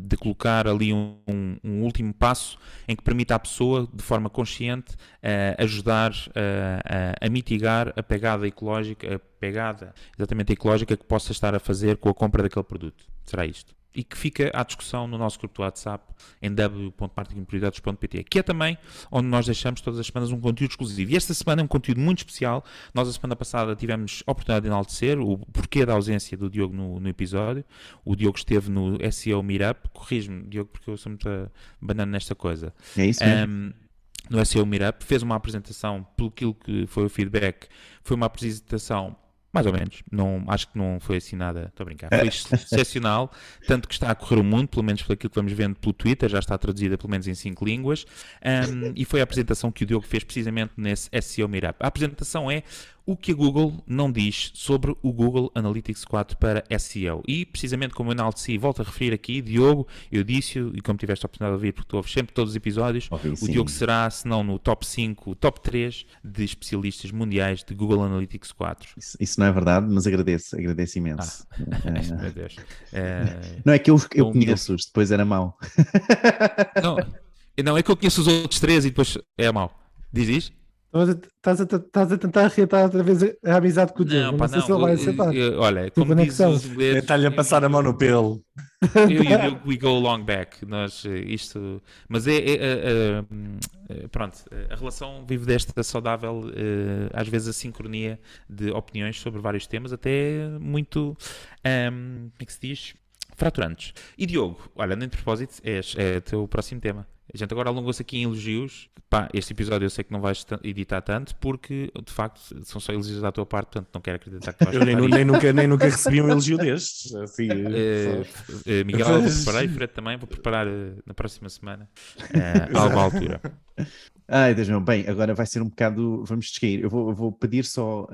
[SPEAKER 1] de colocar ali um, um, um último passo em que permita à pessoa, de forma consciente, uh, ajudar uh, a, a mitigar a pegada ecológica, a pegada exatamente ecológica que possa estar a fazer com a compra daquele produto será isto. e que fica à discussão no nosso grupo do WhatsApp em w.marketingprioridades.pt, que é também onde nós deixamos todas as semanas um conteúdo exclusivo. E esta semana é um conteúdo muito especial. Nós, a semana passada, tivemos a oportunidade de enaltecer o porquê da ausência do Diogo no, no episódio. O Diogo esteve no SEO Meetup. Corrijo-me, Diogo, porque eu sou muito banana nesta coisa.
[SPEAKER 4] É isso mesmo. Um,
[SPEAKER 1] no SEO Meetup, fez uma apresentação, pelo que foi o feedback, foi uma apresentação mais ou menos. Não, acho que não foi assim nada. Estou a brincar. Foi excepcional. Tanto que está a correr o mundo, pelo menos pelo aquilo que vamos vendo pelo Twitter, já está traduzida pelo menos em cinco línguas. Um, e foi a apresentação que o Diogo fez precisamente nesse SEO Meetup. A apresentação é o que a Google não diz sobre o Google Analytics 4 para SEO. E, precisamente como eu enalteci, volto a referir aqui, Diogo, eu disse e como tiveste a oportunidade de ouvir, porque tu ouves sempre todos os episódios, okay, o sim. Diogo será, se não no top 5, top 3 de especialistas mundiais de Google Analytics 4.
[SPEAKER 4] Isso, isso não é verdade, mas agradeço, agradeço imenso.
[SPEAKER 1] Ah, é... Meu Deus.
[SPEAKER 4] É... Não é que eu, eu conheço-os, depois era mau.
[SPEAKER 1] Não, não, é que eu conheço os outros três e depois é mau. Diz isto?
[SPEAKER 3] Estás a, estás a tentar reatar outra vez a amizade com o Diogo. Não, não, sei não, se ele vai aceitar.
[SPEAKER 1] Olha, como diz os
[SPEAKER 2] ingleses... Está-lhe a passar a mão no pelo.
[SPEAKER 1] Eu e o Diogo, we go long back. Nós, eh, isto... Mas é... é, é, é pronto, a relação vive desta saudável, às vezes a sincronia de opiniões sobre vários temas, até muito... Um, como é que se diz? Fraturantes. E Diogo, olha, nem de propósito, és, é o teu próximo tema. A gente agora alongou-se aqui em elogios. Pá, este episódio eu sei que não vais editar tanto, porque de facto são só elogios da tua parte, portanto não quero acreditar que vais
[SPEAKER 2] Eu nem, nem, nunca, nem nunca recebi um elogio destes. Assim,
[SPEAKER 1] uh, uh, Miguel, vou preparar e Fred também, vou preparar uh, na próxima semana uh, algo à altura.
[SPEAKER 4] Ai, Deus meu, bem, agora vai ser um bocado. Vamos descair. Eu vou, eu vou pedir só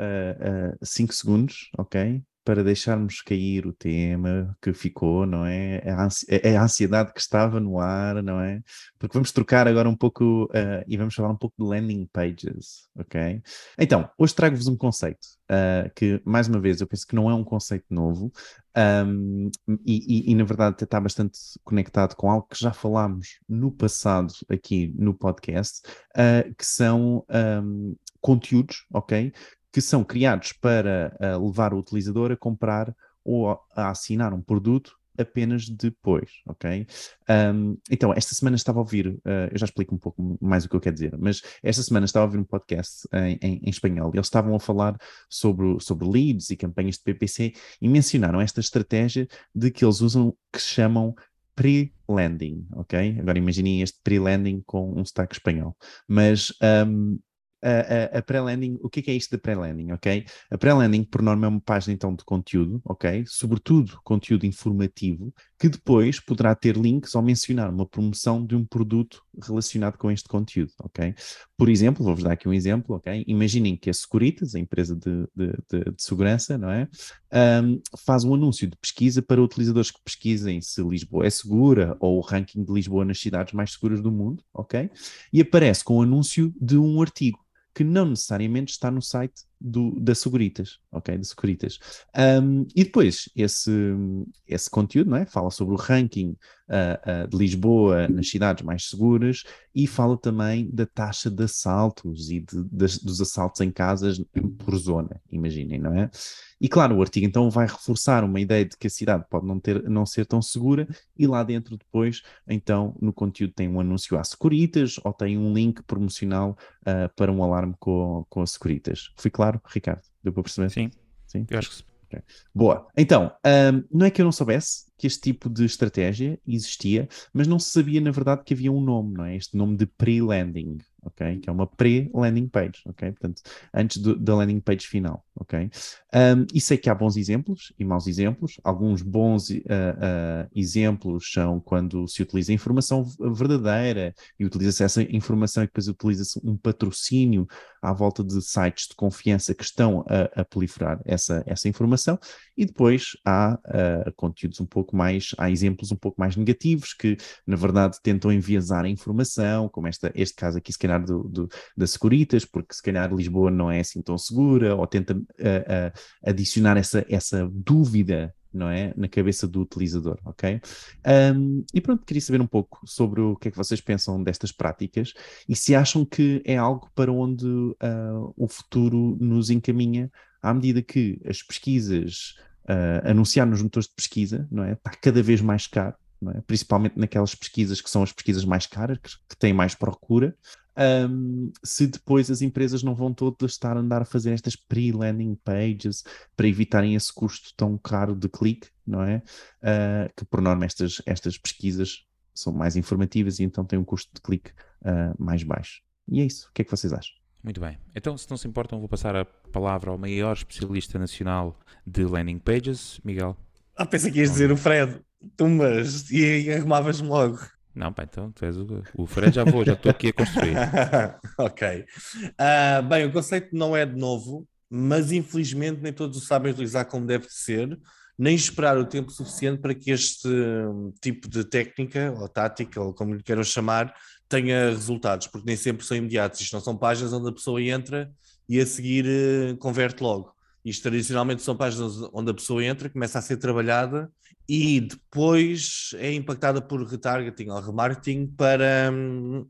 [SPEAKER 4] 5 segundos, ok? Para deixarmos cair o tema que ficou, não é? É, é a ansiedade que estava no ar, não é? Porque vamos trocar agora um pouco uh, e vamos falar um pouco de landing pages, ok? Então, hoje trago-vos um conceito uh, que, mais uma vez, eu penso que não é um conceito novo um, e, e, e, na verdade, está bastante conectado com algo que já falámos no passado aqui no podcast, uh, que são um, conteúdos, ok? Que são criados para uh, levar o utilizador a comprar ou a assinar um produto apenas depois, ok? Um, então, esta semana estava a ouvir, uh, eu já explico um pouco mais o que eu quero dizer, mas esta semana estava a ouvir um podcast em, em, em espanhol e eles estavam a falar sobre, sobre leads e campanhas de PPC e mencionaram esta estratégia de que eles usam, que se chamam pre-landing, ok? Agora imaginem este pre-landing com um destaque espanhol, mas um, a, a, a pré-landing, o que é, é isto de pré-landing, ok? A pré-landing, por norma, é uma página então de conteúdo, ok? Sobretudo conteúdo informativo, que depois poderá ter links ou mencionar uma promoção de um produto relacionado com este conteúdo, ok? Por exemplo, vou-vos dar aqui um exemplo, ok? Imaginem que a Securitas, a empresa de, de, de, de segurança, não é? Um, faz um anúncio de pesquisa para utilizadores que pesquisem se Lisboa é segura ou o ranking de Lisboa nas cidades mais seguras do mundo, ok? E aparece com o anúncio de um artigo que não necessariamente está no site do, da Seguritas, ok? Da Seguritas. Um, e depois, esse, esse conteúdo, não é? Fala sobre o ranking uh, uh, de Lisboa nas cidades mais seguras e fala também da taxa de assaltos e de, dos assaltos em casas por zona, imaginem, não é? E claro, o artigo então vai reforçar uma ideia de que a cidade pode não, ter, não ser tão segura e lá dentro depois, então, no conteúdo tem um anúncio à Securitas ou tem um link promocional uh, para um alarme com, com a Securitas. Fui claro, Ricardo? Deu para perceber?
[SPEAKER 1] Sim, Sim? eu acho que sim.
[SPEAKER 4] Okay. Boa. Então, um, não é que eu não soubesse que este tipo de estratégia existia, mas não se sabia, na verdade, que havia um nome, não é? Este nome de pre-landing ok? Que é uma pré-landing page, ok? Portanto, antes da landing page final, ok? Um, e sei que há bons exemplos e maus exemplos. Alguns bons uh, uh, exemplos são quando se utiliza informação verdadeira e utiliza-se essa informação e depois utiliza-se um patrocínio à volta de sites de confiança que estão a, a proliferar essa, essa informação. E depois há uh, conteúdos um pouco mais, há exemplos um pouco mais negativos que, na verdade, tentam enviesar a informação, como esta, este caso aqui, se calhar do, do, da Securitas, porque se calhar Lisboa não é assim tão segura, ou tenta uh, uh, adicionar essa, essa dúvida não é? Na cabeça do utilizador, ok? Um, e pronto, queria saber um pouco sobre o que é que vocês pensam destas práticas e se acham que é algo para onde uh, o futuro nos encaminha à medida que as pesquisas uh, anunciar nos motores de pesquisa, não é? Está cada vez mais caro, é? principalmente naquelas pesquisas que são as pesquisas mais caras, que, que têm mais procura. Um, se depois as empresas não vão todas estar a andar a fazer estas pre-landing pages para evitarem esse custo tão caro de clique, não é? Uh, que por norma estas, estas pesquisas são mais informativas e então têm um custo de clique uh, mais baixo. E é isso. O que é que vocês acham?
[SPEAKER 1] Muito bem. Então, se não se importam, vou passar a palavra ao maior especialista nacional de landing pages, Miguel.
[SPEAKER 2] Ah, pensei que ias dizer o Fred. Tu, mas, e, e arrumavas-me logo.
[SPEAKER 1] Não, pá, então tu és o, o Fred, já vou, já estou aqui a construir.
[SPEAKER 2] ok. Uh, bem, o conceito não é de novo, mas infelizmente nem todos o sabem utilizar como deve ser, nem esperar o tempo suficiente para que este tipo de técnica, ou tática, ou como lhe queiram chamar, tenha resultados, porque nem sempre são imediatos. Isto não são páginas onde a pessoa entra e a seguir uh, converte logo. Isto tradicionalmente são páginas onde a pessoa entra, começa a ser trabalhada e depois é impactada por retargeting ou remarketing para, hum,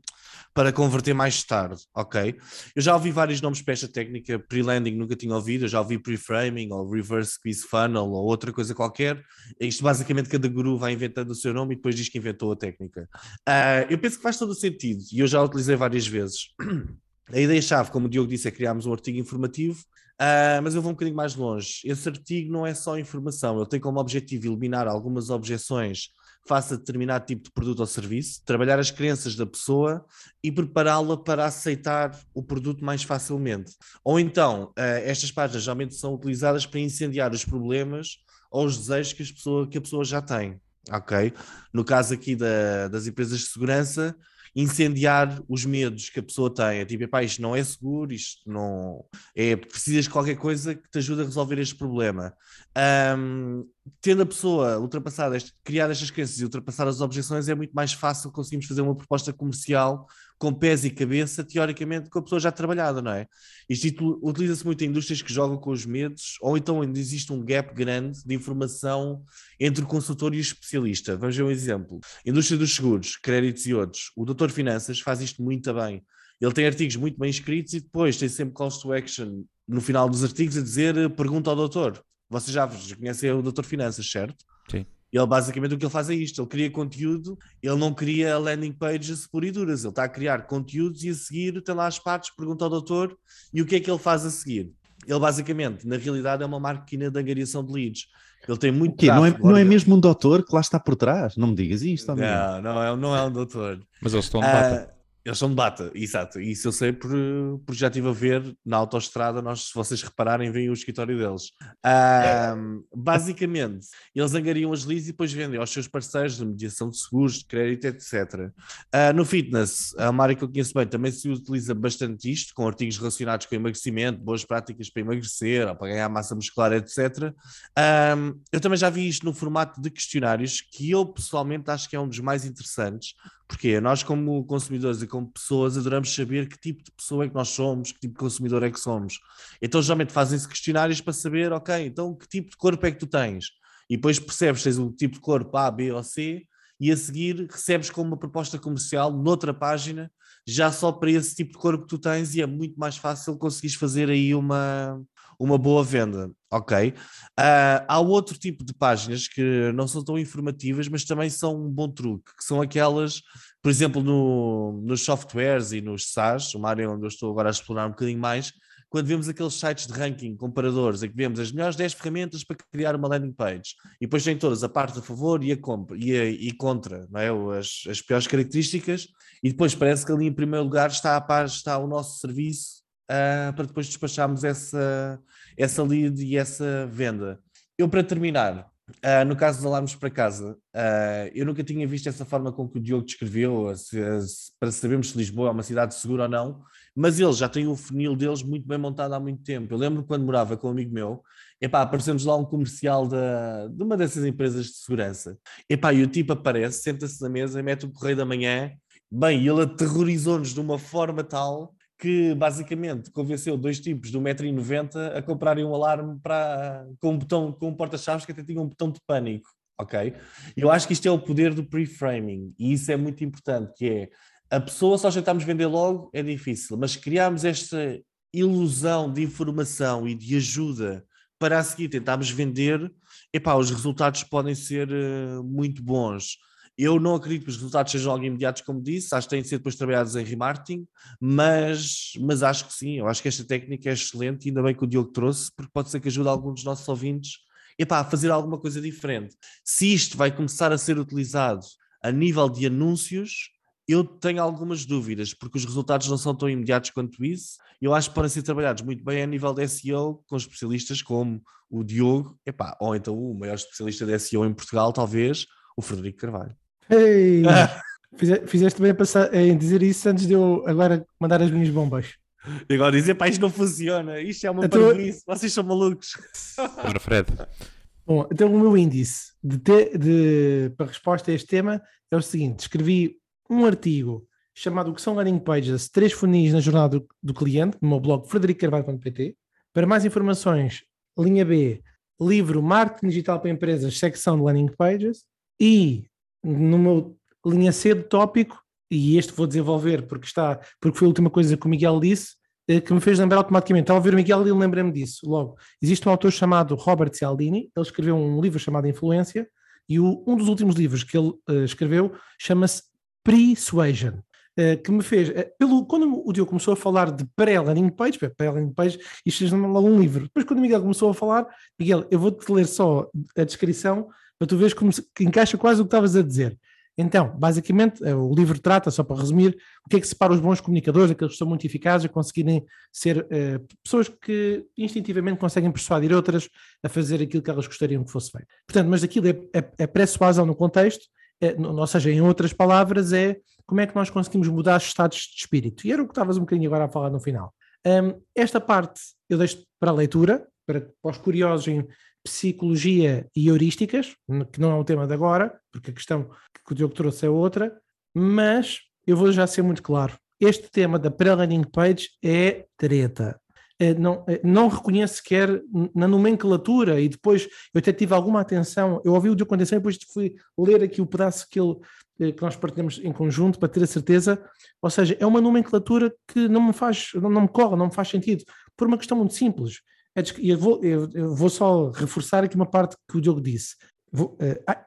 [SPEAKER 2] para converter mais tarde, ok? Eu já ouvi vários nomes para esta técnica, pre-landing nunca tinha ouvido, eu já ouvi pre-framing ou reverse squeeze funnel ou outra coisa qualquer. Isto basicamente cada guru vai inventando o seu nome e depois diz que inventou a técnica. Uh, eu penso que faz todo o sentido e eu já a utilizei várias vezes. A ideia-chave, como o Diogo disse, é criarmos um artigo informativo, uh, mas eu vou um bocadinho mais longe. Esse artigo não é só informação, ele tem como objetivo eliminar algumas objeções faça determinado tipo de produto ou serviço, trabalhar as crenças da pessoa e prepará-la para aceitar o produto mais facilmente. Ou então, uh, estas páginas geralmente são utilizadas para incendiar os problemas ou os desejos que, pessoa, que a pessoa já tem. Ok? No caso aqui da, das empresas de segurança, incendiar os medos que a pessoa tem. É tipo, isto não é seguro, isto não. É, precisas de qualquer coisa que te ajude a resolver este problema. Um, tendo a pessoa ultrapassado, este, criar estas crenças e ultrapassar as objeções, é muito mais fácil conseguirmos fazer uma proposta comercial com pés e cabeça, teoricamente, com a pessoa já trabalhada, não é? Isto utiliza-se muito em indústrias que jogam com os medos, ou então ainda existe um gap grande de informação entre o consultor e o especialista. Vamos ver um exemplo. Indústria dos seguros, créditos e outros. O doutor Finanças faz isto muito bem. Ele tem artigos muito bem escritos e depois tem sempre calls to action no final dos artigos a dizer pergunta ao doutor. Vocês já conhecem o doutor Finanças, certo?
[SPEAKER 1] Sim.
[SPEAKER 2] Ele basicamente o que ele faz é isto: ele cria conteúdo, ele não cria landing pages por e duras, ele está a criar conteúdos e a seguir tem lá as partes, pergunta ao doutor e o que é que ele faz a seguir. Ele basicamente, na realidade, é uma máquina de angariação de leads. Ele tem muito
[SPEAKER 4] que não, é, não é mesmo um doutor que lá está por trás? Não me digas isto, amigo.
[SPEAKER 2] Não, não é, não é um doutor.
[SPEAKER 1] Mas eles estão de bata.
[SPEAKER 2] Eles são de bata, exato. Isso eu sei por, porque já estive a ver na autoestrada. Nós, se vocês repararem, vem o escritório deles. Um, basicamente, eles angariam as leads e depois vendem aos seus parceiros de mediação de seguros, de crédito, etc. Uh, ah, no fitness, a área que eu conheço bem, também se utiliza bastante isto, com artigos relacionados com emagrecimento, boas práticas para emagrecer, ou para ganhar massa muscular, etc. Um, eu também já vi isto no formato de questionários, que eu pessoalmente acho que é um dos mais interessantes, porque nós, como consumidores e como pessoas, adoramos saber que tipo de pessoa é que nós somos, que tipo de consumidor é que somos. Então, geralmente fazem-se questionários para saber, ok, então que tipo de corpo é que tu tens? E depois percebes se tens o tipo de corpo A, B ou C, e a seguir recebes como uma proposta comercial noutra página, já só para esse tipo de corpo que tu tens, e é muito mais fácil conseguires fazer aí uma, uma boa venda, ok? Uh, há outro tipo de páginas que não são tão informativas, mas também são um bom truque, que são aquelas, por exemplo, no, nos softwares e nos SaaS, uma área onde eu estou agora a explorar um bocadinho mais, quando vemos aqueles sites de ranking comparadores, em que vemos as melhores 10 ferramentas para criar uma landing page, e depois tem todas a parte a favor e a, compra, e, a, e contra, não é? as, as piores características, e depois parece que ali em primeiro lugar está, a par, está o nosso serviço uh, para depois despacharmos essa, essa lead e essa venda. Eu, para terminar, uh, no caso dos alarmes para casa, uh, eu nunca tinha visto essa forma com que o Diogo descreveu, se, se, para sabermos se Lisboa é uma cidade segura ou não, mas eles já têm o funil deles muito bem montado há muito tempo. Eu lembro quando morava com um amigo meu, epá, aparecemos lá um comercial da, de uma dessas empresas de segurança. Epá, e o tipo aparece, senta-se na mesa mete o correio da manhã. Bem, ele aterrorizou-nos de uma forma tal que basicamente convenceu dois tipos de 1,90m a comprarem um alarme para, com um botão, com um porta-chaves que até tinha um botão de pânico, ok? Eu acho que isto é o poder do pre-framing e isso é muito importante, que é a pessoa só tentarmos vender logo é difícil, mas criarmos esta ilusão de informação e de ajuda para a seguir tentarmos vender, epá, os resultados podem ser uh, muito bons. Eu não acredito que os resultados sejam logo imediatos, como disse, acho que têm de ser depois trabalhados em remarketing, mas, mas acho que sim, eu acho que esta técnica é excelente e ainda bem que o Diogo trouxe, porque pode ser que ajude alguns dos nossos ouvintes epá, a fazer alguma coisa diferente. Se isto vai começar a ser utilizado a nível de anúncios, eu tenho algumas dúvidas, porque os resultados não são tão imediatos quanto isso. Eu acho que podem ser trabalhados muito bem a nível de SEO, com especialistas como o Diogo, epá, ou então o maior especialista de SEO em Portugal, talvez, o Frederico Carvalho.
[SPEAKER 3] Ei, fizeste bem a passar, em dizer isso antes de eu agora mandar as minhas bombas.
[SPEAKER 2] E agora dizer, pá, isto não funciona, isto é uma então, parvoíce, vocês são malucos.
[SPEAKER 1] Ora, Fred.
[SPEAKER 3] Bom, então o meu índice de, te, de, para resposta a este tema é o seguinte: escrevi um artigo chamado O que são landing pages, três funis na jornada do, do cliente, no meu blog fredericocarvalho.pt. Para mais informações, linha B, livro Marketing Digital para Empresas, secção de landing pages. E no meu linha C de tópico, e este vou desenvolver porque está, porque foi a última coisa que o Miguel disse, eh, que me fez lembrar automaticamente. Estava a ver o Miguel e lembrei-me disso logo. Existe um autor chamado Robert Cialdini, ele escreveu um livro chamado Influência, e o, um dos últimos livros que ele uh, escreveu chama-se Persuasion. Uh, que me fez, pelo, quando o Diogo começou a falar de pré-landing page, pré-landing page, isto logo um livro. Depois, quando o Miguel começou a falar, Miguel, eu vou-te ler só a descrição para tu veres como se, encaixa quase o que estavas a dizer. Então, basicamente, eh, o livro trata, só para resumir, o que é que separa os bons comunicadores, aqueles que são muito eficazes a conseguirem ser uh, pessoas que instintivamente conseguem persuadir outras a fazer aquilo que elas gostariam que fosse feito. Portanto, mas aquilo é, é, é persuasão no contexto, é, no, ou seja, em outras palavras, é como é que nós conseguimos mudar os estados de espírito. E era o que estavas um bocadinho agora a falar no final. Um, esta parte eu deixo para a leitura, para, para os curiosos em psicologia e heurísticas, que não é o tema de agora, porque a questão que o Diogo trouxe é outra, mas eu vou já ser muito claro. Este tema da pré-landing page é treta. É, não, é, não reconheço sequer na nomenclatura e depois eu até tive alguma atenção, eu ouvi o Diogo com atenção e depois fui ler aqui o pedaço que, ele, eh, que nós partilhamos em conjunto para ter a certeza, ou seja, é uma nomenclatura que não me faz, não me corre, não me faz sentido, por uma questão muito simples. É eu vou, eu vou só reforçar aqui uma parte que o Diogo disse. Vou, uh,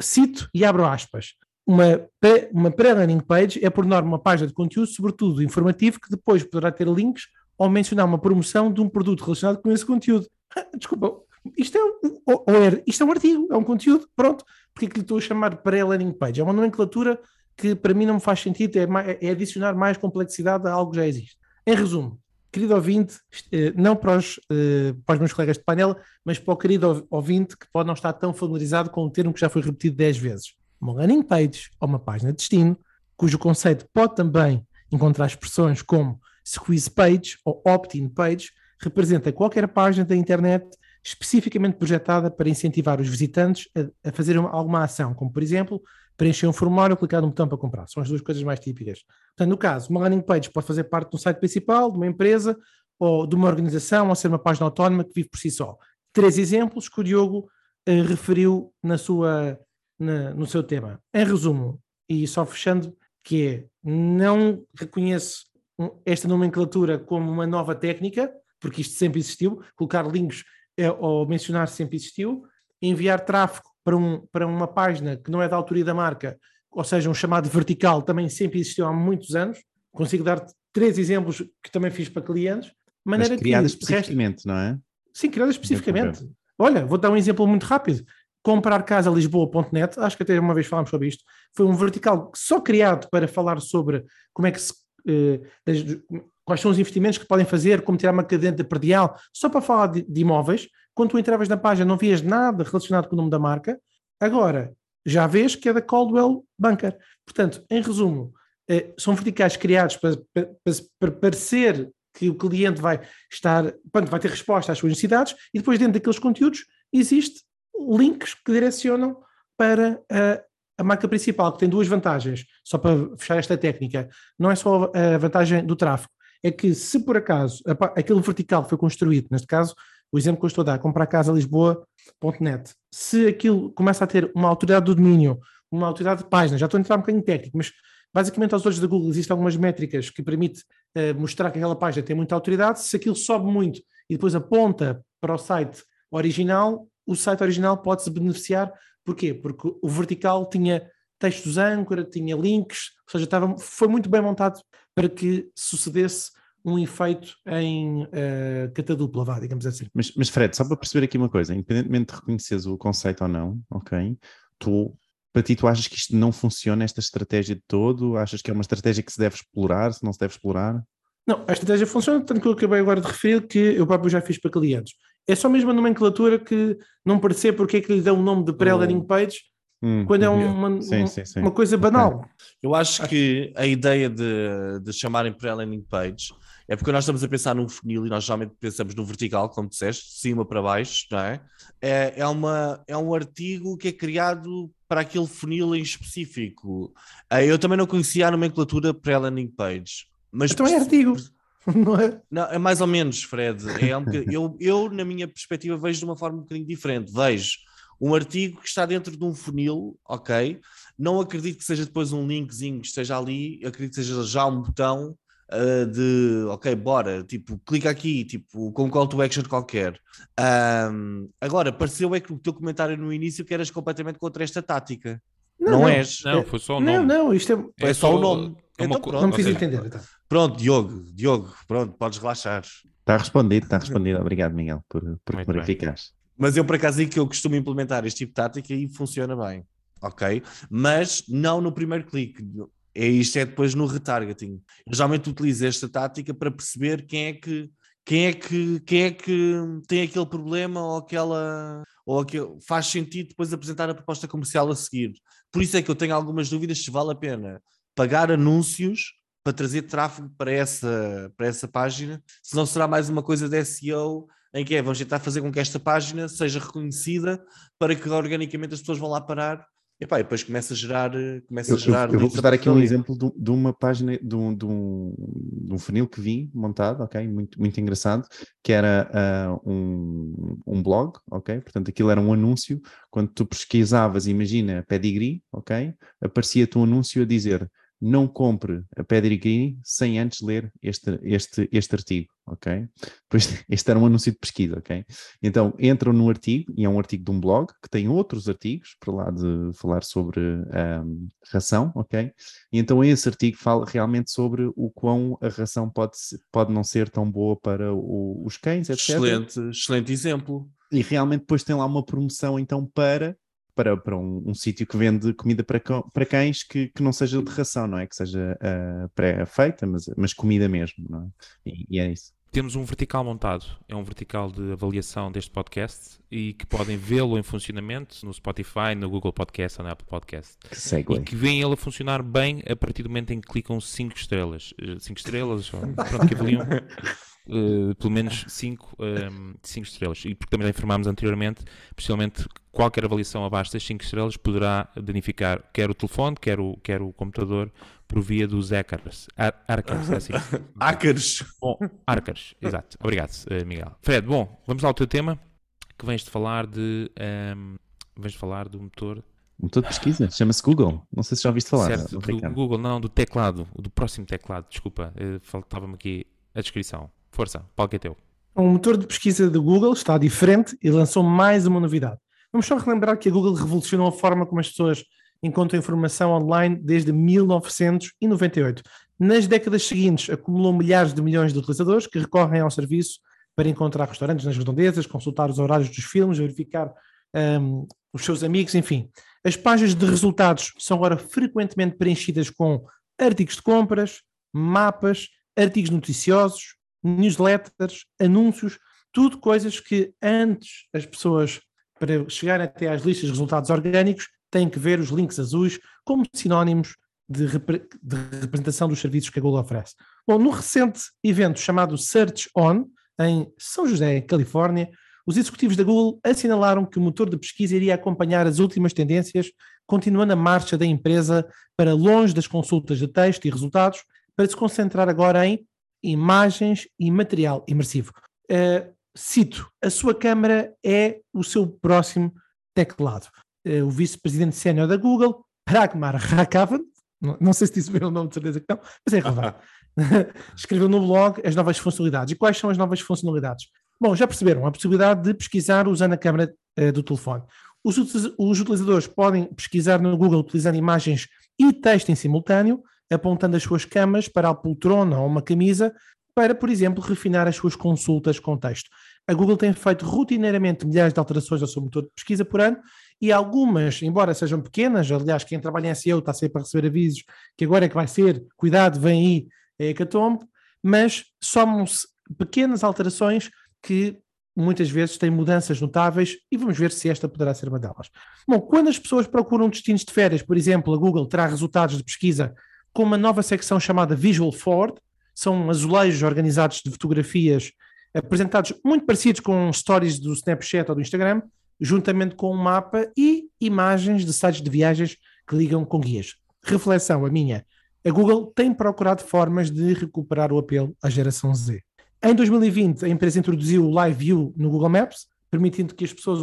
[SPEAKER 3] cito e abro aspas. Uma, uma pré-landing page é, por norma, uma página de conteúdo, sobretudo informativo, que depois poderá ter links ou mencionar uma promoção de um produto relacionado com esse conteúdo. Desculpa, isto é, ou, ou é, isto é um artigo, é um conteúdo, pronto. Porque é que lhe estou a chamar pré-landing page? É uma nomenclatura que para mim não me faz sentido, é, é adicionar mais complexidade a algo que já existe. Em resumo, querido ouvinte, eh, não para os, eh, para os meus colegas de painel, mas para o querido ouvinte que pode não estar tão familiarizado com um termo que já foi repetido 10 vezes. Uma landing page ou uma página de destino, cujo conceito pode também encontrar expressões como squeeze page ou opt-in page, representa qualquer página da internet especificamente projetada para incentivar os visitantes a, a fazer uma, alguma ação, como por exemplo preencher um formulário ou clicar no botão para comprar. São as duas coisas mais típicas. Portanto, no caso, uma landing page pode fazer parte de um site principal, de uma empresa ou de uma organização, ou ser uma página autónoma que vive por si só. Três exemplos que o Diogo eh, referiu na sua, na, no seu tema. Em resumo, e só fechando, que é, não reconheço esta nomenclatura como uma nova técnica, porque isto sempre existiu, colocar links é, ou mencionar sempre existiu, enviar tráfego para, um, para uma página que não é da autoria da marca, ou seja, um chamado vertical, também sempre existiu há muitos anos. Consigo dar três exemplos que também fiz para clientes.
[SPEAKER 4] Maneira Mas criada especificamente, não é?
[SPEAKER 3] Sim, criada especificamente. Olha, vou dar um exemplo muito rápido. Comprar casa Lisboa.net, acho que até uma vez falámos sobre isto, foi um vertical só criado para falar sobre como é que se. Eh, quais são os investimentos que podem fazer, como tirar uma cadente predial, só para falar de, de imóveis, quando tu entravas na página não vias nada relacionado com o nome da marca, agora já vês que é da Caldwell Banker. Portanto, em resumo, eh, são verticais criados para, para, para, parecer que o cliente vai estar, pronto, vai ter resposta às suas necessidades e depois dentro daqueles conteúdos existe links que direcionam para a, a marca principal, que tem duas vantagens, só para fechar esta técnica. Não é só a vantagem do tráfego, é que se por acaso aquele vertical foi construído, neste caso, o exemplo que eu estou a dar, comprar casa Lisboa.net, se aquilo começa a ter uma autoridade do domínio, uma autoridade de página, já estou a entrar um bocadinho técnico, mas basicamente aos olhos da Google existem algumas métricas que permitem uh, mostrar que aquela página tem muita autoridade, se aquilo sobe muito e depois aponta para o site original, o site original pode-se beneficiar. Porquê? Porque o vertical tinha textos âncora, tinha links, ou seja, estava, foi muito bem montado para que sucedesse um efeito em uh, catadupla, vá, digamos assim.
[SPEAKER 4] Mas, mas Fred, só para perceber aqui uma coisa, independentemente de reconheceres o conceito ou não, ok? Tu, para ti, tu achas que isto não funciona, esta estratégia de todo? Achas que é uma estratégia que se deve explorar, se não se deve explorar?
[SPEAKER 3] Não, a estratégia funciona, tanto que eu acabei agora de referir que eu próprio já fiz para clientes. É só mesmo a nomenclatura que não percebe porque é que lhe dão o nome de pré-landing page hum, quando é uma, sim, sim, sim. uma coisa banal. Okay.
[SPEAKER 2] Eu acho que a ideia de, de chamarem pré-landing page é porque nós estamos a pensar num funil e nós geralmente pensamos no vertical, como disseste, de cima para baixo, não é? É, é, uma, é um artigo que é criado para aquele funil em específico. Eh, eu também não conhecia a nomenclatura pré-landing page. Mas
[SPEAKER 3] então é artigo. Não é?
[SPEAKER 2] Não, é mais ou menos, Fred. É um eu, eu, na minha perspectiva, vejo de uma forma um bocadinho diferente. Vejo um artigo que está dentro de um funil, ok? Não acredito que seja depois um linkzinho que esteja ali, acredito que seja já um botão uh, de ok, bora, tipo, clica aqui, tipo, com um call to action qualquer. Um, agora, pareceu é que o teu comentário no início que eras completamente contra esta tática. Não, não, não és.
[SPEAKER 1] Não, foi só o nome.
[SPEAKER 3] Não, não, isto é,
[SPEAKER 2] é, é só, o nome.
[SPEAKER 3] É então, pronto, não me fiz entender. Então.
[SPEAKER 2] Pronto, Diogo, Diogo, pronto, podes relaxar.
[SPEAKER 4] Está respondido, está respondido. Obrigado, Miguel, por, por clarificares.
[SPEAKER 2] Mas eu, por acaso, digo que eu costumo implementar este tipo de tática e funciona bem, ok? Mas não no primeiro clique. É isto é depois no retargeting. Eu geralmente utilizo esta tática para perceber quem é que quem é que quem é que tem aquele problema ou aquela ou aquele, faz sentido depois apresentar a proposta comercial a seguir. Por isso é que eu tenho algumas dúvidas se vale a pena pagar anúncios para trazer tráfego para essa, para essa página, se não será mais uma coisa de SEO em que é, vamos tentar fazer com que esta página seja reconhecida para que organicamente as pessoas vão lá parar e pá, depois começa a gerar. Começa
[SPEAKER 4] eu,
[SPEAKER 2] a gerar
[SPEAKER 4] eu, eu vou dar aqui um exemplo de, de, uma página, de um, de, um, de um funil que vi montado, ok? Muito, muito engraçado, que era uh, um, um blog, ok? Portanto, aquilo era um anúncio. Quando tu pesquisavas, imagina pedigree, ok? Aparecia-te um anúncio a dizer não compre a Pedigree sem antes ler este, este, este artigo, ok? Pois este era um anúncio de pesquisa, ok? Então entram no artigo, e é um artigo de um blog que tem outros artigos para lá de falar sobre um, ração, ok? E então esse artigo fala realmente sobre o quão a ração pode, pode não ser tão boa para o, os cães, etc.
[SPEAKER 2] Excelente, excelente exemplo.
[SPEAKER 4] E realmente depois tem lá uma promoção então para para, para um, um sítio que vende comida para, para cães que, que não seja de ração, não é? Que seja uh, pré-feita, mas, mas comida mesmo, não é? E, e, é isso.
[SPEAKER 1] Temos um vertical montado, é um vertical de avaliação deste podcast e que podem vê-lo em funcionamento no Spotify, no Google Podcast ou na Apple Podcast.
[SPEAKER 4] Que segue.
[SPEAKER 1] E que vem ele a funcionar bem a partir do momento em que clicam 5 estrelas. 5 eh, estrelas, pronto, que avaliam uh, pelo menos 5 um, ehm, estrelas. E porque também já informámos anteriormente, especialmente qualquer avaliação abaixo das 5 estrelas poderá danificar quer o telefone, quer o, quer o computador, por via dos hackers. Ar hackers, é assim.
[SPEAKER 2] hackers.
[SPEAKER 1] Bom, hackers, exato. Obrigado, uh, Miguel. Fred, bom, vamos ao teu tema, que vens de falar de... Um, ehm, vens de falar do motor
[SPEAKER 4] motor de pesquisa, chama-se Google. Não sei se já ouviste falar.
[SPEAKER 1] Certo, do Google, não, do teclado, do próximo teclado, desculpa, faltava-me aqui a descrição. Força, palco é teu.
[SPEAKER 3] O motor de pesquisa do Google está diferente e lançou mais uma novidade. Vamos só relembrar que a Google revolucionou a forma como as pessoas encontram informação online desde 1998. Nas décadas seguintes, acumulou milhares de milhões de utilizadores que recorrem ao serviço para encontrar restaurantes nas redondezas, consultar os horários dos filmes, verificar um, os seus amigos, enfim. As páginas de resultados são agora frequentemente preenchidas com artigos de compras, mapas, artigos noticiosos, newsletters, anúncios, tudo coisas que antes as pessoas, para chegarem até às listas de resultados orgânicos, têm que ver os links azuis como sinónimos de, repre de representação dos serviços que a Google oferece. Bom, no recente evento chamado Search On, em São José, Califórnia, os executivos da Google assinalaram que o motor de pesquisa iria acompanhar as últimas tendências, continuando a marcha da empresa para longe das consultas de texto e resultados, para se concentrar agora em imagens e material imersivo. Uh, cito, a sua câmara é o seu próximo teclado. Uh, o vice-presidente sénior da Google, Pragmar Rakavan, não, não, sei se disse bem o nome, de certeza que não, mas é relevante, escreveu no blog as novas funcionalidades. E quais são as novas funcionalidades? Bom, já perceberam a possibilidade de pesquisar usando a câmera uh, do telefone. Os, os, utilizadores podem pesquisar no Google utilizando imagens e texto em simultâneo, apontando as suas camas para a poltrona ou uma camisa, para, por exemplo, refinar as suas consultas com texto. A Google tem feito rotineiramente milhares de alterações ao seu motor de pesquisa por ano e algumas, embora sejam pequenas, aliás, quem trabalha em SEO está sempre a receber avisos que agora é que vai ser, cuidado, vem aí, é hecatombe, mas somam-se pequenas alterações que muitas vezes têm mudanças notáveis e vamos ver se esta poderá ser uma delas. Bom, quando as pessoas procuram destinos de férias, por exemplo, a Google terá resultados de pesquisa com uma nova secção chamada Visual Forward, são azulejos organizados de fotografias apresentados muito parecidos com stories do Snapchat ou do Instagram, juntamente com um mapa e imagens de sites de viagens que ligam com guias. Reflexão, a minha. A Google tem procurado formas de recuperar o apelo à geração Z. Em 2020, a empresa introduziu o Live View no Google Maps, permitindo que as pessoas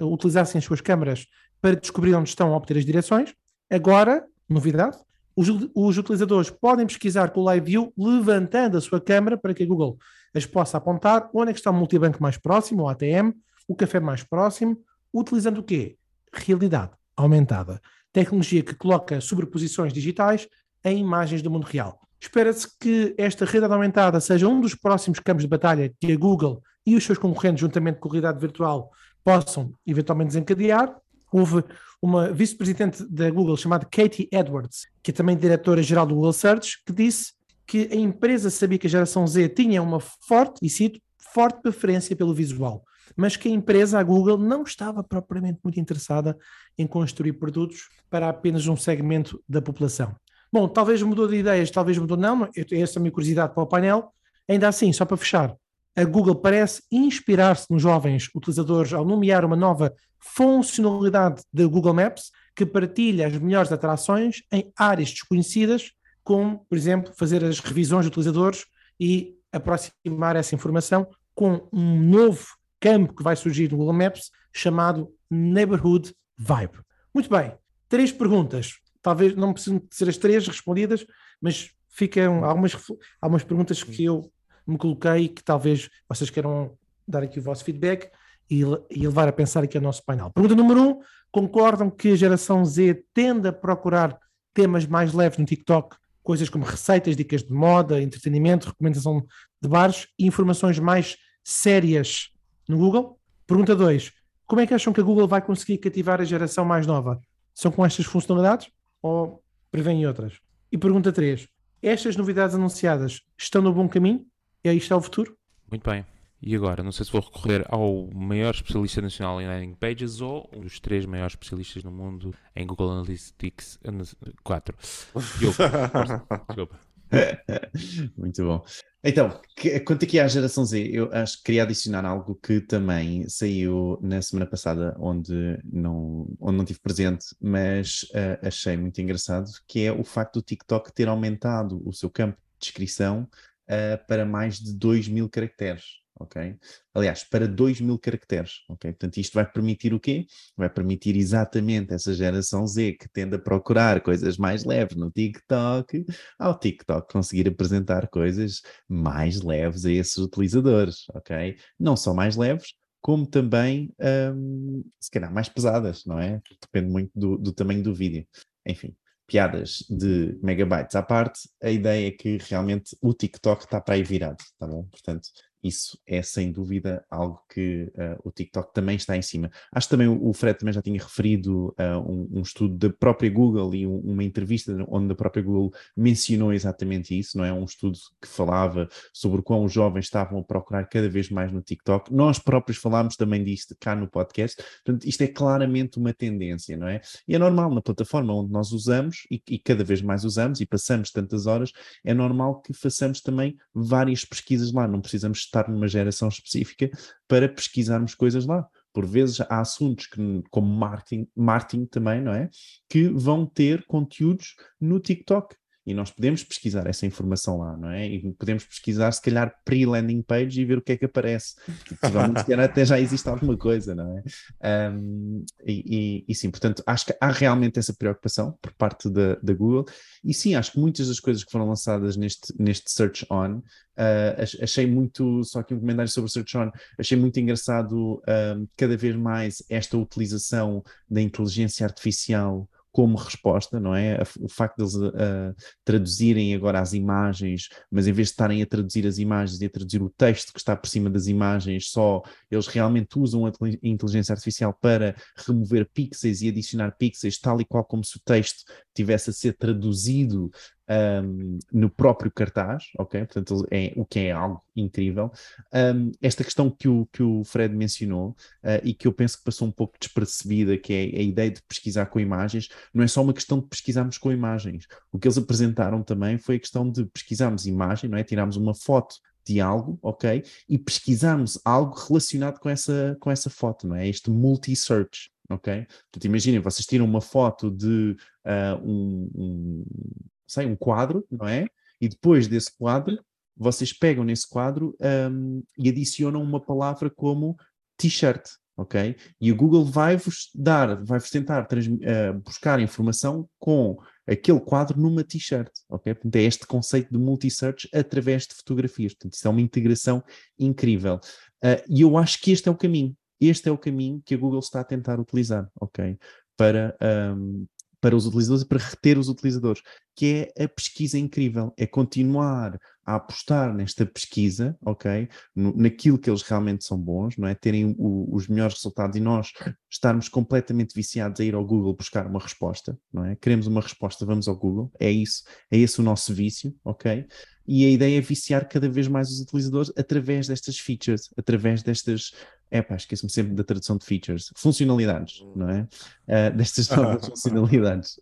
[SPEAKER 3] utilizassem as suas câmaras para descobrir onde estão a obter as direções. Agora, novidade, os, os, utilizadores podem pesquisar com o Live View levantando a sua câmera para que a Google as possa apontar onde é que está o multibanco mais próximo, o ATM, o café mais próximo, utilizando o quê? Realidade aumentada. Tecnologia que coloca sobreposições digitais em imagens do mundo real. Espera-se que esta realidade aumentada seja um dos próximos campos de batalha que a Google e os seus concorrentes, juntamente com a realidade virtual, possam eventualmente desencadear. Houve uma vice-presidente da Google chamada Katie Edwards, que é também diretora-geral do Google Search, que disse que a empresa sabia que a geração Z tinha uma forte, e cito, forte preferência pelo visual mas que a empresa, a Google, não estava propriamente muito interessada em construir produtos para apenas um segmento da população. Bom, talvez mudou de ideias, talvez mudou não, essa é a minha curiosidade para o painel. Ainda assim, só para fechar, a Google parece inspirar-se nos jovens utilizadores ao nomear uma nova funcionalidade da Google Maps que partilha as melhores atrações em áreas desconhecidas, como, por exemplo, fazer as revisões de utilizadores e aproximar essa informação com um novo campo que vai surgir no Google Maps chamado Neighborhood Vibe. Muito bem, três perguntas. Talvez não precisem ser as três respondidas, mas ficam algumas, algumas perguntas que eu me coloquei que talvez vocês queiram dar aqui o vosso feedback e, e levar a pensar aqui o nosso painel. Pergunta número um: concordam que a geração Z tende a procurar temas mais leves no TikTok, coisas como receitas, dicas de moda, entretenimento, recomendação de bares e informações mais sérias no Google. Pergunta 2. Como é que acham que a Google vai conseguir cativar a geração mais nova? São com estas funcionalidades ou prevêem outras? E pergunta 3. Estas novidades anunciadas estão no bom caminho? E aí está o futuro?
[SPEAKER 1] Muito bem. E agora, não sei se vou recorrer ao maior especialista nacional em landing pages ou um dos três maiores especialistas no mundo em Google Analytics 4.
[SPEAKER 4] Desculpa. Muito bom. Então, que, quanto aqui à geração Z, eu acho que queria adicionar algo que também saiu na semana passada, onde não, onde não tive presente, mas uh, achei muito engraçado, que é o facto do TikTok ter aumentado o seu campo de descrição uh, para mais de 2 mil caracteres ok? Aliás, para 2 mil caracteres, ok? Portanto, isto vai permitir o quê? Vai permitir exatamente essa geração Z que tende a procurar coisas mais leves no TikTok, ao TikTok conseguir apresentar coisas mais leves a esses utilizadores, ok? Não só mais leves, como também, um, se calhar, mais pesadas, não é? Depende muito do, do tamanho do vídeo. Enfim, piadas de megabytes à parte, a ideia é que realmente o TikTok está para aí virado, tá bom? Portanto, isso é sem dúvida algo que uh, o TikTok também está em cima. Acho que também o, Fred também já tinha referido uh, um, um, estudo da própria Google e um, uma entrevista onde a própria Google mencionou exatamente isso, não é? Um estudo que falava sobre o quão os jovens estavam a procurar cada vez mais no TikTok. Nós próprios falámos também disto cá no podcast. Portanto, isto é claramente uma tendência, não é? E é normal na plataforma onde nós usamos e, e cada vez mais usamos e passamos tantas horas, é normal que façamos também várias pesquisas lá. Não precisamos estar numa geração específica para pesquisarmos coisas lá. Por vezes há assuntos que, como marketing, marketing também, não é? Que vão ter conteúdos no TikTok. E nós podemos pesquisar essa informação lá, não é? E podemos pesquisar, se calhar, pre-landing page e ver o que é que aparece. Provavelmente, se calhar, até já existe alguma coisa, não é? Um, e, e, e, sim, portanto, acho que há realmente essa preocupação por parte da, da Google. E sim, acho que muitas das coisas que foram lançadas neste, neste Search On, uh, achei muito, só aqui um comentário sobre o Search On, achei muito engraçado uh, cada vez mais esta utilização da inteligência artificial como resposta, não é? O facto deles uh, traduzirem agora as imagens, mas em vez de estarem a traduzir as imagens e a traduzir o texto que está por cima das imagens, só eles realmente usam a inteligência artificial para remover pixels e adicionar pixels, tal e qual como se o texto tivesse a ser traduzido um, no próprio cartaz, ok? Portanto, é, o que é algo incrível. Um, esta questão que o, que o Fred mencionou uh, e que eu penso que passou um pouco despercebida, que é a ideia de pesquisar com imagens, não é só uma questão de pesquisarmos com imagens. O que eles apresentaram também foi a questão de pesquisarmos imagem, não é? Tirarmos uma foto de algo, ok? E pesquisarmos algo relacionado com essa, com essa foto, não é? Este multi-search, ok? Portanto, imaginem, vocês tiram uma foto de uh, um, um, sei, um quadro, não é? E depois desse quadro, vocês pegam nesse quadro um, e adicionam uma palavra como t-shirt, ok? E o Google vai-vos dar, vai-vos tentar uh, buscar informação com aquele quadro numa t-shirt, ok? Portanto, é este conceito de multi-search através de fotografias. Portanto, isso é uma integração incrível. Uh, e eu acho que este é o caminho. Este é o caminho que a Google está a tentar utilizar, ok? Para, um, para os utilizadores e para reter os utilizadores, que é a pesquisa incrível, é continuar a apostar nesta pesquisa, ok? No, naquilo que eles realmente são bons, não é? Terem o, os melhores resultados e nós estarmos completamente viciados a ir ao Google buscar uma resposta, não é? Queremos uma resposta, vamos ao Google, é isso, é esse o nosso vício, ok? E a ideia é viciar cada vez mais os utilizadores através destas features, através destas é pá, esqueço-me sempre da tradução de features, funcionalidades, hum. não é? Uh, destas novas funcionalidades.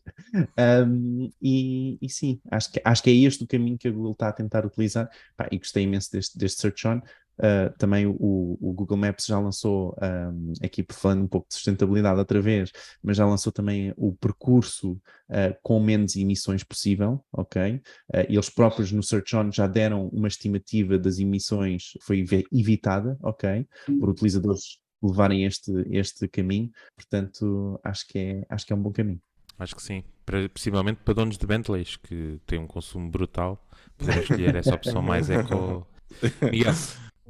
[SPEAKER 4] Um, e, e, sim, acho que, acho que é este o caminho que a Google está a tentar utilizar. Pá, e gostei imenso deste, deste Search On. Uh, também o, o, Google Maps já lançou, um, aqui falando um pouco de sustentabilidade outra vez, mas já lançou também o percurso uh, com menos emissões possível, ok? Uh, eles próprios no Search On já deram uma estimativa das emissões, foi evitada, ok? Por utilizadores levarem este, este caminho, portanto acho que, é, acho que é um bom caminho.
[SPEAKER 1] Acho que sim, para, possivelmente para donos de Bentleys que têm um consumo brutal, podemos escolher essa opção mais eco.
[SPEAKER 2] Miguel,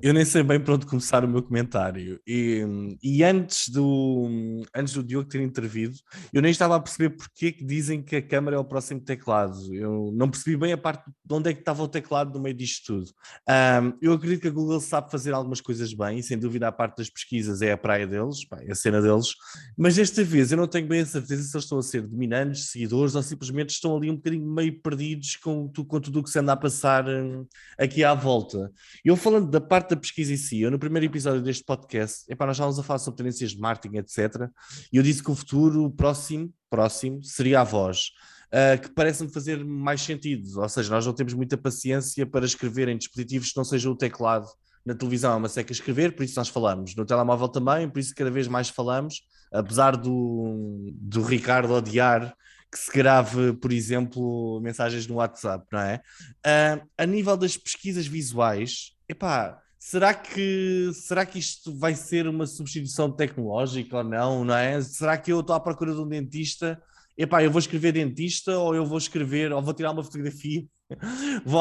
[SPEAKER 2] eu nem sei bem para onde começar o meu comentário. E, e antes, do, antes do Diogo ter intervido, eu nem estava a perceber porque que dizem que a câmera é o próximo teclado. Eu não percebi bem a parte de onde é que estava o teclado no meio disto tudo. Um, eu acredito que a Google sabe fazer algumas coisas bem, e sem dúvida a parte das pesquisas é a praia deles, é a cena deles. Mas desta vez eu não tenho bem a certeza se eles estão a ser dominantes, seguidores, ou simplesmente estão ali um bocadinho meio perdidos com, com tudo o que se anda a passar um, aqui à volta. Eu falando da parte da pesquisa em si, eu no primeiro episódio deste podcast, epá, nós estávamos a falar sobre tendências de marketing, etc. E eu disse que o futuro próximo, próximo seria a voz. Uh, que parece-me fazer mais sentido. Ou seja, nós não temos muita paciência para escrever em dispositivos que não sejam o teclado. Na televisão é uma seca escrever, por isso nós falamos. No telemóvel também, por isso cada vez mais falamos. Apesar do, do Ricardo odiar que se grave, por exemplo, mensagens no WhatsApp, não é? Uh, a nível das pesquisas visuais, epá, Será que, será que isto vai ser uma substituição tecnológica ou não, não é? Será que eu estou à procura de um dentista? Epá, eu vou escrever dentista ou eu vou escrever, ou vou tirar uma fotografia, vou,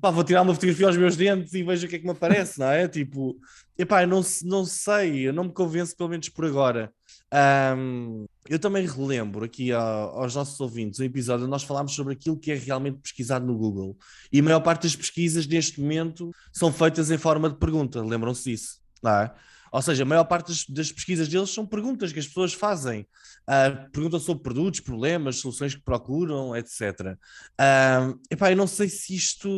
[SPEAKER 2] pá, vou tirar uma fotografia aos meus dentes e vejo o que é que me aparece, não é? Tipo, epá, eu não, não sei, eu não me convenço pelo menos por agora. Um, eu também relembro aqui aos nossos ouvintes um episódio onde nós falámos sobre aquilo que é realmente pesquisado no Google. E a maior parte das pesquisas neste momento são feitas em forma de pergunta. Lembram-se disso? Não é? Ou seja, a maior parte das, das, pesquisas deles são perguntas que as pessoas fazem. Uh, perguntam sobre produtos, problemas, soluções que procuram, etc. Uh, epá, eu não sei se isto.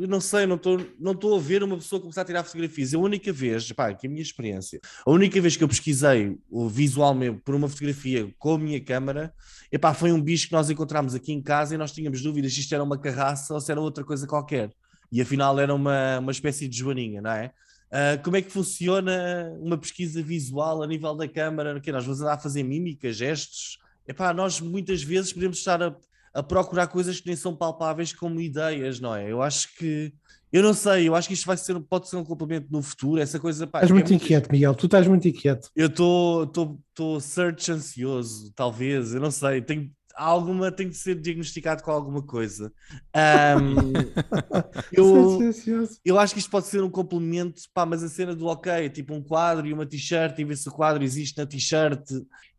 [SPEAKER 2] Eu não sei, não estou não a ver uma pessoa começar a tirar fotografias. A única vez, epá, que é a minha experiência, a única vez que eu pesquisei visualmente por uma fotografia com a minha câmera, epá, foi um bicho que nós encontramos aqui em casa e nós tínhamos dúvidas se isto era uma carraça ou se era outra coisa qualquer. E afinal era uma, uma espécie de joaninha, não é? Uh, como é que funciona uma pesquisa visual a nível da câmara? Que nós vamos andar a fazer mímica, gestos? Epá, nós muitas vezes podemos estar a, a procurar coisas que nem são palpáveis como ideias, não é? Eu acho que eu não sei, eu acho que isto vai ser, pode ser um complemento no futuro, essa coisa. Pá,
[SPEAKER 3] Estás
[SPEAKER 2] é
[SPEAKER 3] muito inquieto, Miguel. Tu estás muito inquieto.
[SPEAKER 2] Eu estou search ansioso, talvez, eu não sei. Tenho, alguma tem de ser diagnosticado com alguma coisa. Um, eu, eu acho que isto pode ser um complemento, pá, mas a cena do ok, tipo um quadro e uma t-shirt, e ver se o quadro existe na t-shirt.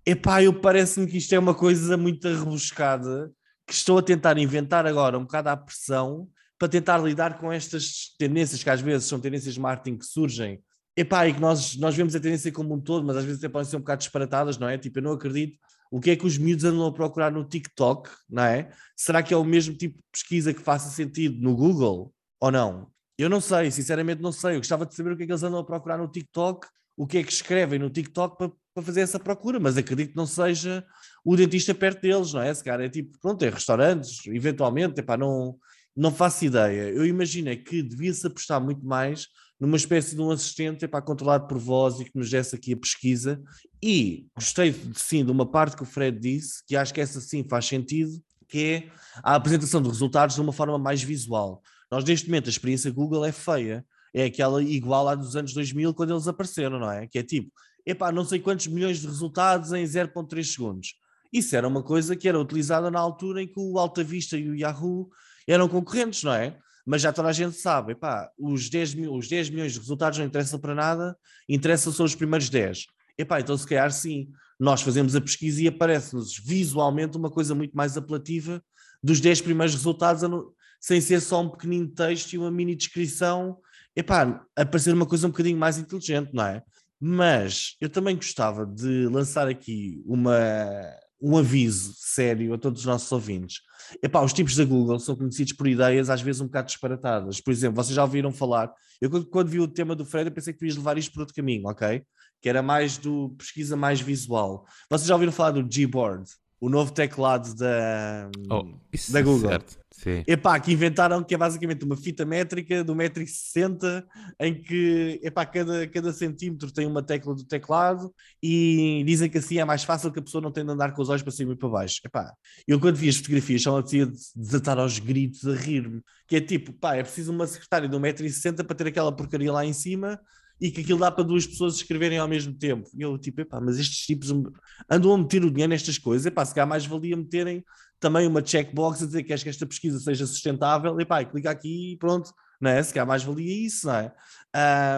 [SPEAKER 2] Epá, eu parece-me que isto é uma coisa muito rebuscada que estou a tentar inventar agora, um bocado à pressão, para tentar lidar com estas tendências que às vezes são tendências de marketing que surgem. Epá, e que nós, nós vemos a tendência como um todo, mas às vezes até podem ser um bocado disparatadas, não é? Tipo, eu não acredito. O que é que os miúdos andam a procurar no TikTok, não é? Será que é o mesmo tipo de pesquisa que faça sentido no Google ou não? Eu não sei, sinceramente não sei. Eu gostava de saber o que é que eles andam a procurar no TikTok, o que é que escrevem no TikTok para, para fazer essa procura, mas acredito que não seja o dentista perto deles, não é? Esse cara é tipo, pronto, é restaurantes, eventualmente, epá, não, não faço ideia. Eu imaginei que devia-se apostar muito mais numa espécie de um assistente para controlado por voz e que nos desse aqui a pesquisa. E gostei sim de uma parte que o Fred disse, que acho que essa sim faz sentido, que é a apresentação de resultados de uma forma mais visual. Nós, neste momento, a experiência Google é feia. É aquela igual à dos anos 2000, quando eles apareceram, não é? Que é tipo, epá, não sei quantos milhões de resultados em 0.3 segundos. Isso era uma coisa que era utilizada na altura em que o Alta Vista e o Yahoo eram concorrentes, não é? Mas já toda a gente sabe, epá, os, 10 mil, os 10 milhões de resultados não interessam para nada, interessam só os primeiros 10. Epá, então se calhar sim, nós fazemos a pesquisa e aparece-nos visualmente uma coisa muito mais apelativa dos 10 primeiros resultados, sem ser só um pequenino texto e uma mini descrição, epá, aparecer uma coisa um bocadinho mais inteligente, não é? Mas eu também gostava de lançar aqui uma, um aviso sério a todos os nossos ouvintes. Epá, os tipos da Google são conhecidos por ideias às vezes um bocado disparatadas. Por exemplo, vocês já ouviram falar, eu quando, quando vi o tema do Fred eu pensei que tu ias levar isto por outro caminho, ok? Que era mais do pesquisa mais visual. Vocês já ouviram falar do Gboard? O novo teclado da, oh, da Google. Certo. Sim. Epá, que inventaram que é basicamente uma fita métrica do 1,60m em que epá, cada, cada centímetro tem uma tecla do teclado e dizem que assim é mais fácil que a pessoa não tenha de andar com os olhos para cima e para baixo. Epá, eu quando vi as fotografias só tinha de desatar aos gritos a rir-me, que é tipo, pá, é preciso uma secretária de 1,60m para ter aquela porcaria lá em cima e que aquilo dá para duas pessoas escreverem ao mesmo tempo. E eu, tipo, epá, mas estes tipos andam a meter o dinheiro nestas coisas, epá, se calhar mais valia meterem também uma checkbox a dizer que queres que esta pesquisa seja sustentável, e pá, clica aqui e pronto, não é? Se calhar mais valia isso, não é?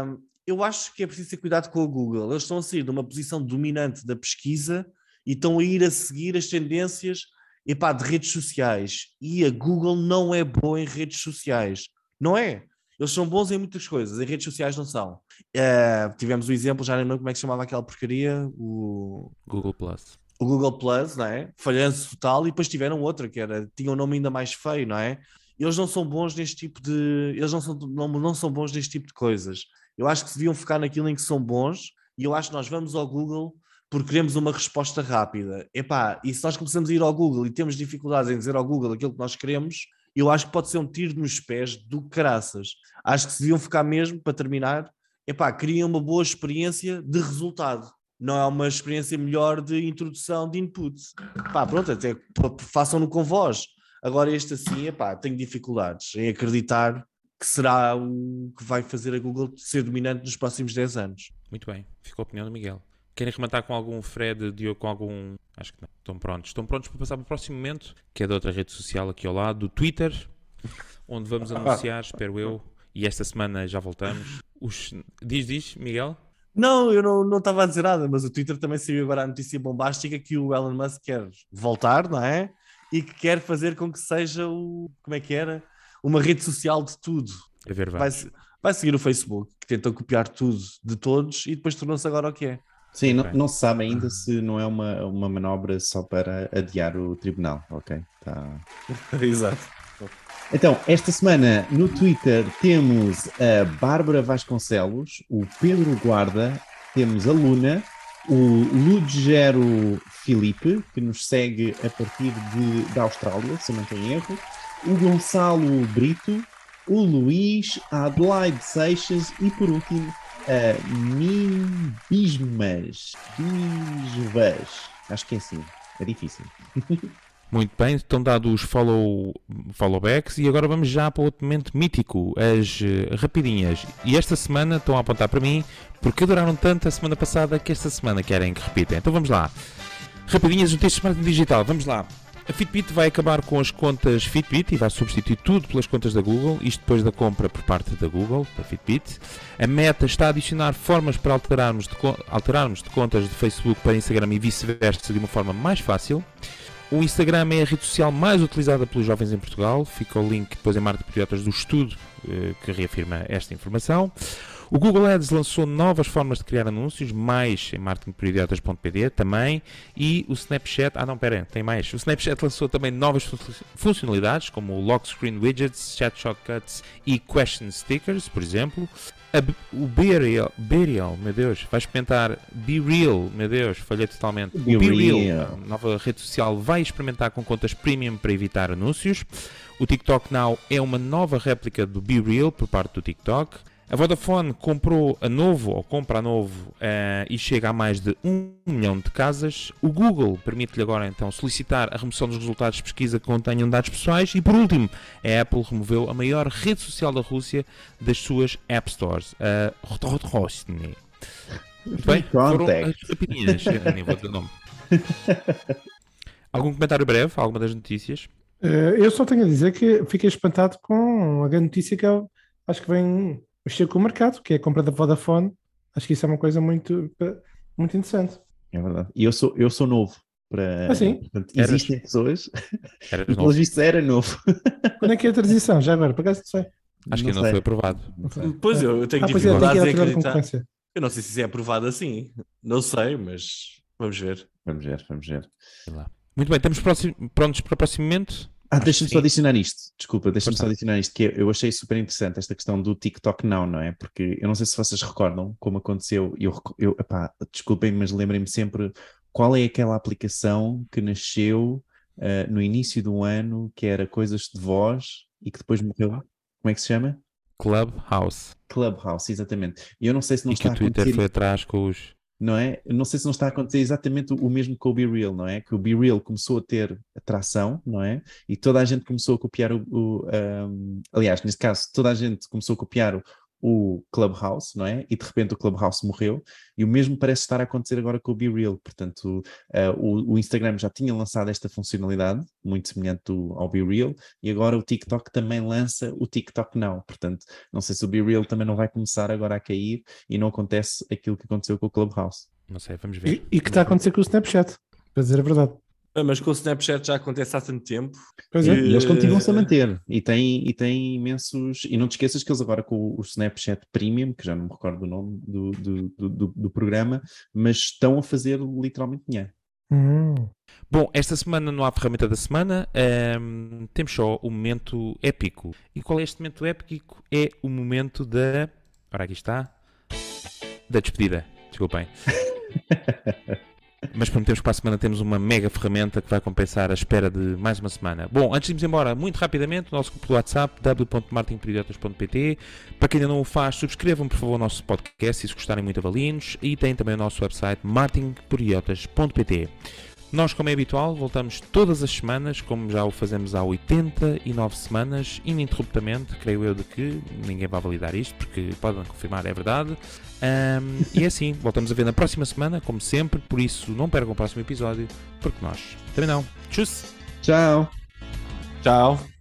[SPEAKER 2] Um, eu acho que é preciso ter cuidado com o Google. Eles estão a sair de uma posição dominante da pesquisa e estão a ir a seguir as tendências epá, de redes sociais. E a Google não é boa em redes sociais. Não é? Eles são bons em muitas coisas, em redes sociais não são. Uh, tivemos o exemplo, já nem lembro como é que se chamava aquela porcaria, o
[SPEAKER 1] Google Plus.
[SPEAKER 2] O Google Plus, não é? Falhanço total, e depois tiveram outra que era, tinha um nome ainda mais feio, não é? Eles não são bons neste tipo de. Eles não são, não, não são bons neste tipo de coisas. Eu acho que se deviam focar naquilo em que são bons, e eu acho que nós vamos ao Google porque queremos uma resposta rápida. Epá, e se nós começamos a ir ao Google e temos dificuldades em dizer ao Google aquilo que nós queremos, eu acho que pode ser um tiro nos pés do caraças. Acho que se deviam ficar mesmo, para terminar, epá, criam uma boa experiência de resultado. Não é uma experiência melhor de introdução de input. Pá, pronto, até façam-no com voz. Agora este assim, epá, tenho dificuldades em acreditar que será o que vai fazer a Google ser dominante nos próximos 10 anos.
[SPEAKER 1] Muito bem, ficou a opinião do Miguel. Querem rematar com algum Fred, Diogo, com algum. Acho que não. Estão prontos. Estão prontos para passar para o próximo momento, que é de outra rede social aqui ao lado, do Twitter, onde vamos anunciar, espero eu, e esta semana já voltamos. Os... Diz, diz, Miguel?
[SPEAKER 2] Não, eu não, não estava a dizer nada, mas o Twitter também saiu agora a notícia bombástica que o Elon Musk quer voltar, não é? E que quer fazer com que seja o. Como é que era? Uma rede social de tudo.
[SPEAKER 1] A ver,
[SPEAKER 2] vai, vai seguir o Facebook, que tentou copiar tudo de todos e depois tornou-se agora o que é.
[SPEAKER 4] Sim, okay. não, não, se sabe ainda se não é uma, uma manobra só para adiar o tribunal, ok? Tá...
[SPEAKER 2] Exato.
[SPEAKER 4] Então, esta semana no Twitter temos a Bárbara Vasconcelos, o Pedro Guarda, temos a Luna, o Ludgero Filipe, que nos segue a partir de, da Austrália, se não tem erro, o Gonçalo Brito, o Luís, a Adelaide Seixas e, por último, Uh, Mimbismas. Bisvas. Acho que é assim. É difícil.
[SPEAKER 1] Muito bem, estão dados os follow, followbacks e agora vamos já para outro momento mítico, as uh, rapidinhas. E esta semana estão a apontar para mim porque adoraram tanto a semana passada que esta semana querem que repita. Então vamos lá. Rapidinhas notícias de marketing digital, vamos lá. A Fitbit vai acabar com as contas Fitbit e vai substituir tudo pelas contas da Google, isto depois da compra por parte da Google, da Fitbit. A Meta está a adicionar formas para alterarmos de, alterarmos de contas de Facebook para Instagram e vice-versa de uma forma mais fácil. O Instagram é a rede social mais utilizada pelos jovens em Portugal. Fica o link depois em Patriotas do estudo eh, que reafirma esta informação. O Google Ads lançou novas formas de criar anúncios, mais em marketingperidiotas.pd também, e o Snapchat, ah não, pera, tem mais. O Snapchat lançou também novas funcionalidades, como Lock Screen Widgets, Chat Shortcuts e Question Stickers, por exemplo. A, o Burial, Burial, meu Deus, vai experimentar Be Real, meu Deus, falhei totalmente.
[SPEAKER 4] Be,
[SPEAKER 1] Be
[SPEAKER 4] Real,
[SPEAKER 1] Real, nova rede social, vai experimentar com contas premium para evitar anúncios. O TikTok Now é uma nova réplica do Be Real por parte do TikTok. A Vodafone comprou a novo, ou compra a novo, uh, e chega a mais de 1 milhão de casas. O Google permite-lhe agora então solicitar a remoção dos resultados de pesquisa que contenham dados pessoais. E por último, a Apple removeu a maior rede social da Rússia das suas App Stores, a Rotrosny. Muito bem, foram as rapidinhas, nem vou dizer o nome. Algum comentário breve? Alguma das notícias?
[SPEAKER 3] Uh, eu só tenho a dizer que fiquei espantado com a grande notícia que eu acho que vem mexer com o mercado, que é a compra da Vodafone. Acho que isso é uma coisa muito, muito interessante.
[SPEAKER 4] É verdade. E eu sou, eu sou novo. Para...
[SPEAKER 3] Ah, sim?
[SPEAKER 4] Portanto, existem pessoas. Pelo visto era novo.
[SPEAKER 3] Quando é que é a transição? Já agora, por acaso não sei.
[SPEAKER 1] Acho
[SPEAKER 4] Não
[SPEAKER 1] que não
[SPEAKER 4] sei.
[SPEAKER 1] foi aprovado.
[SPEAKER 2] Pois eu, eu tenho
[SPEAKER 3] Ah, é,
[SPEAKER 2] dificuldades
[SPEAKER 3] que
[SPEAKER 2] em acreditar. Eu não sei se isso é aprovado assim. Não sei, mas vamos ver.
[SPEAKER 4] Vamos ver, vamos ver.
[SPEAKER 1] Muito bem, estamos próximo- prontos para o próximo momento?
[SPEAKER 4] Ah, deixa-me
[SPEAKER 1] que
[SPEAKER 4] só adicionar isto. Desculpa, deixa-me só adicionar isto, que eu achei super interessante esta questão do TikTok não, não é? Porque eu não sei se vocês recordam como aconteceu, eu, eu epá, desculpem, mas lembrem-me sempre qual é aquela aplicação que nasceu ah, no início do ano, que era coisas de voz e que depois morreu. Como é que se chama?
[SPEAKER 1] Clubhouse.
[SPEAKER 4] Clubhouse, exatamente. E eu não sei se não
[SPEAKER 1] E que
[SPEAKER 4] está
[SPEAKER 1] o
[SPEAKER 4] a
[SPEAKER 1] Twitter foi atrás com os.
[SPEAKER 4] Não é? Não sei se não está a acontecer exatamente o mesmo com o Be Real, não é? Que o Be Real começou a ter atração, não é? E toda a gente começou a copiar o. o, um, aliás, neste caso, toda a gente começou a copiar o, o Clubhouse, não é? E de repente o Clubhouse morreu. E o mesmo parece estar a acontecer agora com o Be Real. Portanto, uh, o, o Instagram já tinha lançado esta funcionalidade, muito semelhante do- ao Be Real, e agora o TikTok também lança o TikTok Now. Portanto, não sei se o Be Real também não vai começar agora a cair e não acontece aquilo que aconteceu com o Clubhouse.
[SPEAKER 1] Não sei, vamos ver.
[SPEAKER 3] E, e que está a acontecer com o Snapchat, para dizer a verdade.
[SPEAKER 2] Ah, Mas com o Snapchat já acontece há tanto tempo.
[SPEAKER 3] Pois é.
[SPEAKER 2] E-
[SPEAKER 4] E eles continuam-se a
[SPEAKER 2] Eh,
[SPEAKER 4] manter e têm, e têm imensos. E não te esqueças que eles agora com o Snapchat Premium, que já não me recordo do nome do, do, do, do- do programa, mas estão a fazer literalmente dinheiro.
[SPEAKER 3] Hum.
[SPEAKER 1] Bom, esta semana não há ferramenta da semana, ehm, temos só o momento épico. E qual é este momento épico? É o momento da. Ora, aqui está. Da despedida. Desculpem. Mas prometemos que para a semana temos uma mega ferramenta que vai compensar a espera de mais uma semana. Bom, antes de irmos embora, muito rapidamente, o nosso grupo do WhatsApp, w.marketingperidiotas.pt. Para quem ainda não o faz, subscrevam por favor o nosso podcast, se gostarem muito avaliem-nos. E tem também o nosso website, marketingperidiotas.pt. Nós, como é habitual, voltamos todas as semanas, como já o fazemos há 89 semanas, ininterruptamente, creio eu de que ninguém vai validar isto, porque podem confirmar, é verdade. Ahm, e é assim, voltamos a ver na próxima semana, como sempre, por isso não percam o próximo episódio, porque nós também não. Tchau!
[SPEAKER 4] Tchau!
[SPEAKER 2] Tchau.